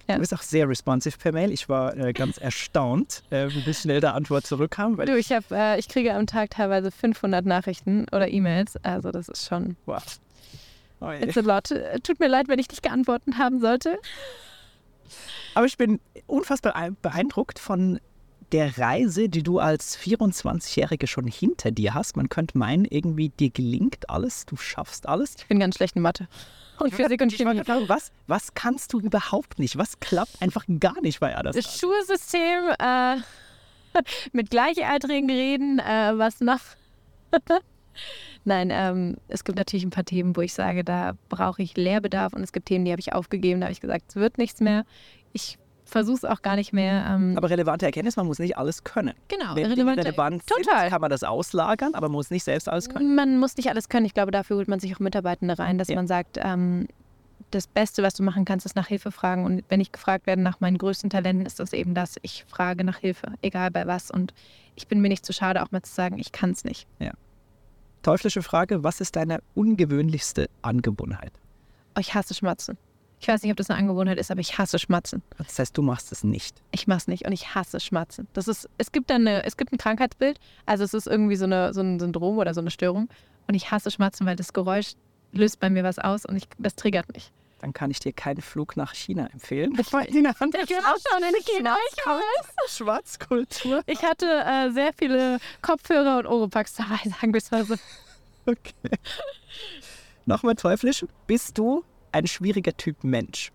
B: Ja. Du bist auch sehr responsive per Mail. Ich war äh, ganz erstaunt, äh, wie schnell da Antwort zurückkam.
A: du, ich, hab, äh, ich kriege am Tag teilweise 500 Nachrichten oder E-Mails. Also das ist schon... Wow. Oh It's a lot. Tut mir leid, wenn ich nicht geantwortet haben sollte.
B: Aber ich bin unfassbar beeindruckt von der Reise, die du als 24-Jährige schon hinter dir hast. Man könnte meinen, irgendwie dir gelingt alles, du schaffst alles.
A: Ich bin ganz schlecht in Mathe und Physik und Chemie.
B: Was, was kannst du überhaupt nicht? Was klappt einfach gar nicht bei Adas?
A: Das Schulsystem, äh, mit Gleichaltrigen reden, äh, was noch? Nein, ähm, es gibt natürlich ein paar Themen, wo ich sage, da brauche ich Lehrbedarf und es gibt Themen, die habe ich aufgegeben, da habe ich gesagt, es wird nichts mehr. Ich versuche es auch gar nicht mehr. Ähm
B: aber relevante Erkenntnis, man muss nicht alles können.
A: Genau,
B: Wenn relevante, relevant total. Sind, kann man das auslagern, aber man muss nicht selbst alles können.
A: Man muss nicht alles können. Ich glaube, dafür holt man sich auch Mitarbeitende rein, dass ja. man sagt, ähm, das Beste, was du machen kannst, ist nach Hilfe fragen. Und wenn ich gefragt werde nach meinen größten Talenten, ist das eben das. Ich frage nach Hilfe, egal bei was. Und ich bin mir nicht zu schade, auch mal zu sagen, ich kann es nicht.
B: Ja. Teuflische Frage, was ist deine ungewöhnlichste Angewohnheit?
A: Oh, ich hasse Schmatzen. Ich weiß nicht, ob das eine Angewohnheit ist, aber ich hasse Schmatzen.
B: Das heißt, du machst es nicht.
A: Ich mache es nicht und ich hasse Schmatzen. Das ist, es gibt dann eine, es gibt ein Krankheitsbild, also es ist irgendwie so, eine, so ein Syndrom oder so eine Störung. Und ich hasse Schmatzen, weil das Geräusch löst bei mir was aus und ich, das triggert mich.
B: Dann kann ich dir keinen Flug nach China empfehlen.
A: Ich wollte in der Hand ich auch schon in China.
B: Schwarzkultur.
A: Ich hatte äh, sehr viele Kopfhörer und Oropax dabei, sagen wir es mal so.
B: Okay. Nochmal teuflisch. Bist du ein schwieriger Typ Mensch?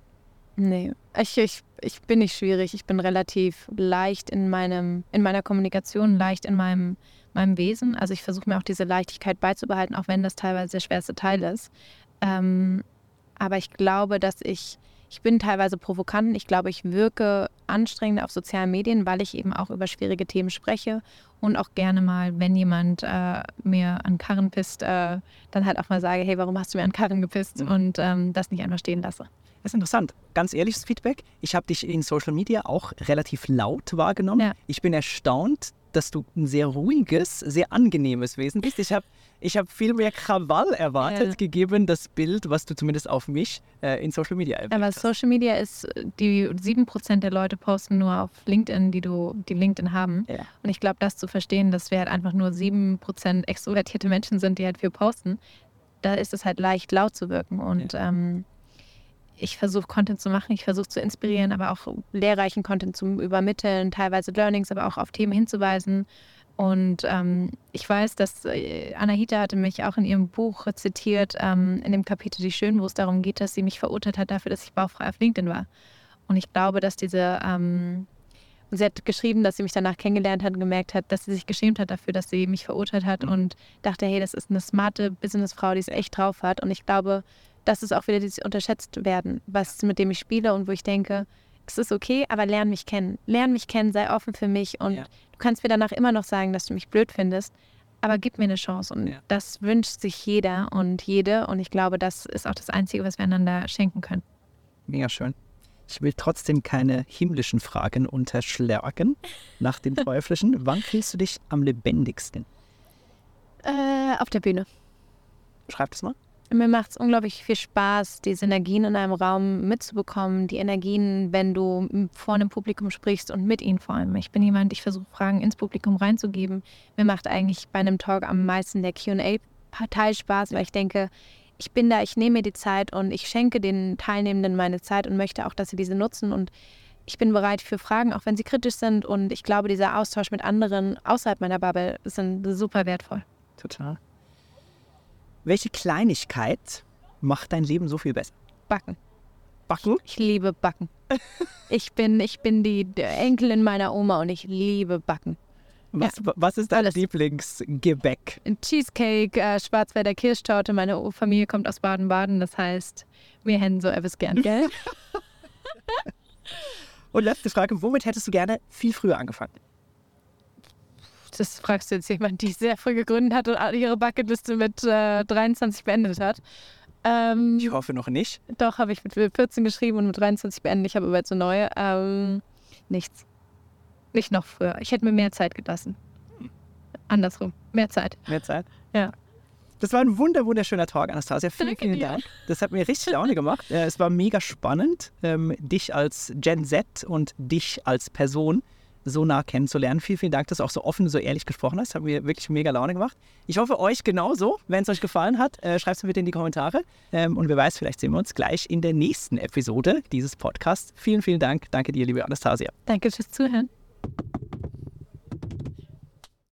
A: Nee, ich, ich, ich bin nicht schwierig. Ich bin relativ leicht in, meinem, in meiner Kommunikation, leicht in meinem, meinem Wesen. Also ich versuche mir auch diese Leichtigkeit beizubehalten, auch wenn das teilweise der schwerste Teil ist. Ähm, aber ich glaube, dass ich, ich bin teilweise provokant. Ich glaube, ich wirke anstrengend auf sozialen Medien, weil ich eben auch über schwierige Themen spreche und auch gerne mal, wenn jemand äh, mir an Karren pisst, äh, dann halt auch mal sage, hey, warum hast du mir an Karren gepisst mhm. und ähm, das nicht einfach stehen lasse.
B: Das ist interessant. Ganz ehrliches Feedback. Ich habe dich in Social Media auch relativ laut wahrgenommen. Ja. Ich bin erstaunt, dass du ein sehr ruhiges, sehr angenehmes Wesen bist. Ich habe ich hab viel mehr Krawall erwartet, ja. gegeben das Bild, was du zumindest auf mich äh, in Social Media
A: erwähnt Aber. Social Media ist, die 7% der Leute posten nur auf LinkedIn, die du, die LinkedIn haben. Ja. Und ich glaube, das zu verstehen, dass wir halt einfach nur 7% extrovertierte Menschen sind, die halt viel posten, da ist es halt leicht laut zu wirken. Und ja. ähm, ich versuche Content zu machen, ich versuche zu inspirieren, aber auch lehrreichen Content zu übermitteln, teilweise Learnings, aber auch auf Themen hinzuweisen. Und ähm, ich weiß, dass äh, Anahita hatte mich auch in ihrem Buch zitiert, ähm, in dem Kapitel Die Schön, wo es darum geht, dass sie mich verurteilt hat dafür, dass ich bauchfrei auf LinkedIn war. Und ich glaube, dass diese, ähm, und sie hat geschrieben, dass sie mich danach kennengelernt hat und gemerkt hat, dass sie sich geschämt hat dafür, dass sie mich verurteilt hat und dachte, hey, das ist eine smarte Businessfrau, die es echt drauf hat. Und ich glaube, das ist auch wieder dieses unterschätzt werden, was mit dem ich spiele und wo ich denke, es ist okay, aber lern mich kennen. Lern mich kennen, sei offen für mich und ja. du kannst mir danach immer noch sagen, dass du mich blöd findest, aber gib mir eine Chance und ja. das wünscht sich jeder und jede und ich glaube, das ist auch das Einzige, was wir einander schenken können.
B: Mega schön. Ich will trotzdem keine himmlischen Fragen unterschlagen nach dem Teuflischen. Wann fühlst du dich am lebendigsten?
A: Äh, auf der Bühne.
B: Schreib das mal.
A: Mir macht es unglaublich viel Spaß, diese Energien in einem Raum mitzubekommen. Die Energien, wenn du vor einem Publikum sprichst und mit ihnen vor allem. Ich bin jemand, ich versuche Fragen ins Publikum reinzugeben. Mir macht eigentlich bei einem Talk am meisten der QA-Teil Spaß, weil ich denke, ich bin da, ich nehme mir die Zeit und ich schenke den Teilnehmenden meine Zeit und möchte auch, dass sie diese nutzen. Und ich bin bereit für Fragen, auch wenn sie kritisch sind. Und ich glaube, dieser Austausch mit anderen außerhalb meiner Bubble ist super wertvoll.
B: Total. Welche Kleinigkeit macht dein Leben so viel besser?
A: Backen.
B: Backen?
A: Ich, liebe Backen. ich, bin, ich bin die Enkelin meiner Oma und ich liebe Backen.
B: Was, ja. was ist dein Alles. Lieblingsgebäck?
A: Cheesecake, äh, Schwarzwälder Kirschtorte. Meine Familie kommt aus Baden-Baden, das heißt, wir hätten so etwas gern, gell?
B: und letzte Frage, womit hättest du gerne viel früher angefangen?
A: Das fragst du jetzt jemand, die sehr früh gegründet hat und ihre Bucketliste mit äh, 23 beendet hat.
B: Ähm, ich hoffe noch nicht.
A: Doch, habe ich mit 14 geschrieben und mit 23 beendet. Ich habe aber jetzt eine neue. Ähm, nichts. Nicht noch früher. Ich hätte mir mehr Zeit gelassen. Hm. Andersrum. Mehr Zeit.
B: Mehr Zeit?
A: Ja.
B: Das war ein wunder, wunderschöner Talk, Anastasia. Vielen, Danke vielen dir. Dank. Das hat mir richtig Laune gemacht. Äh, es war mega spannend, ähm, dich als Gen Z und dich als Person so nah kennenzulernen. Vielen, vielen Dank, dass du auch so offen, so ehrlich gesprochen hast. Hat mir wirklich mega Laune gemacht. Ich hoffe, euch genauso. Wenn es euch gefallen hat, äh, schreibt es mir bitte in die Kommentare. Ähm, und wer weiß, vielleicht sehen wir uns gleich in der nächsten Episode dieses Podcasts. Vielen, vielen Dank. Danke dir, liebe Anastasia.
A: Danke fürs Zuhören.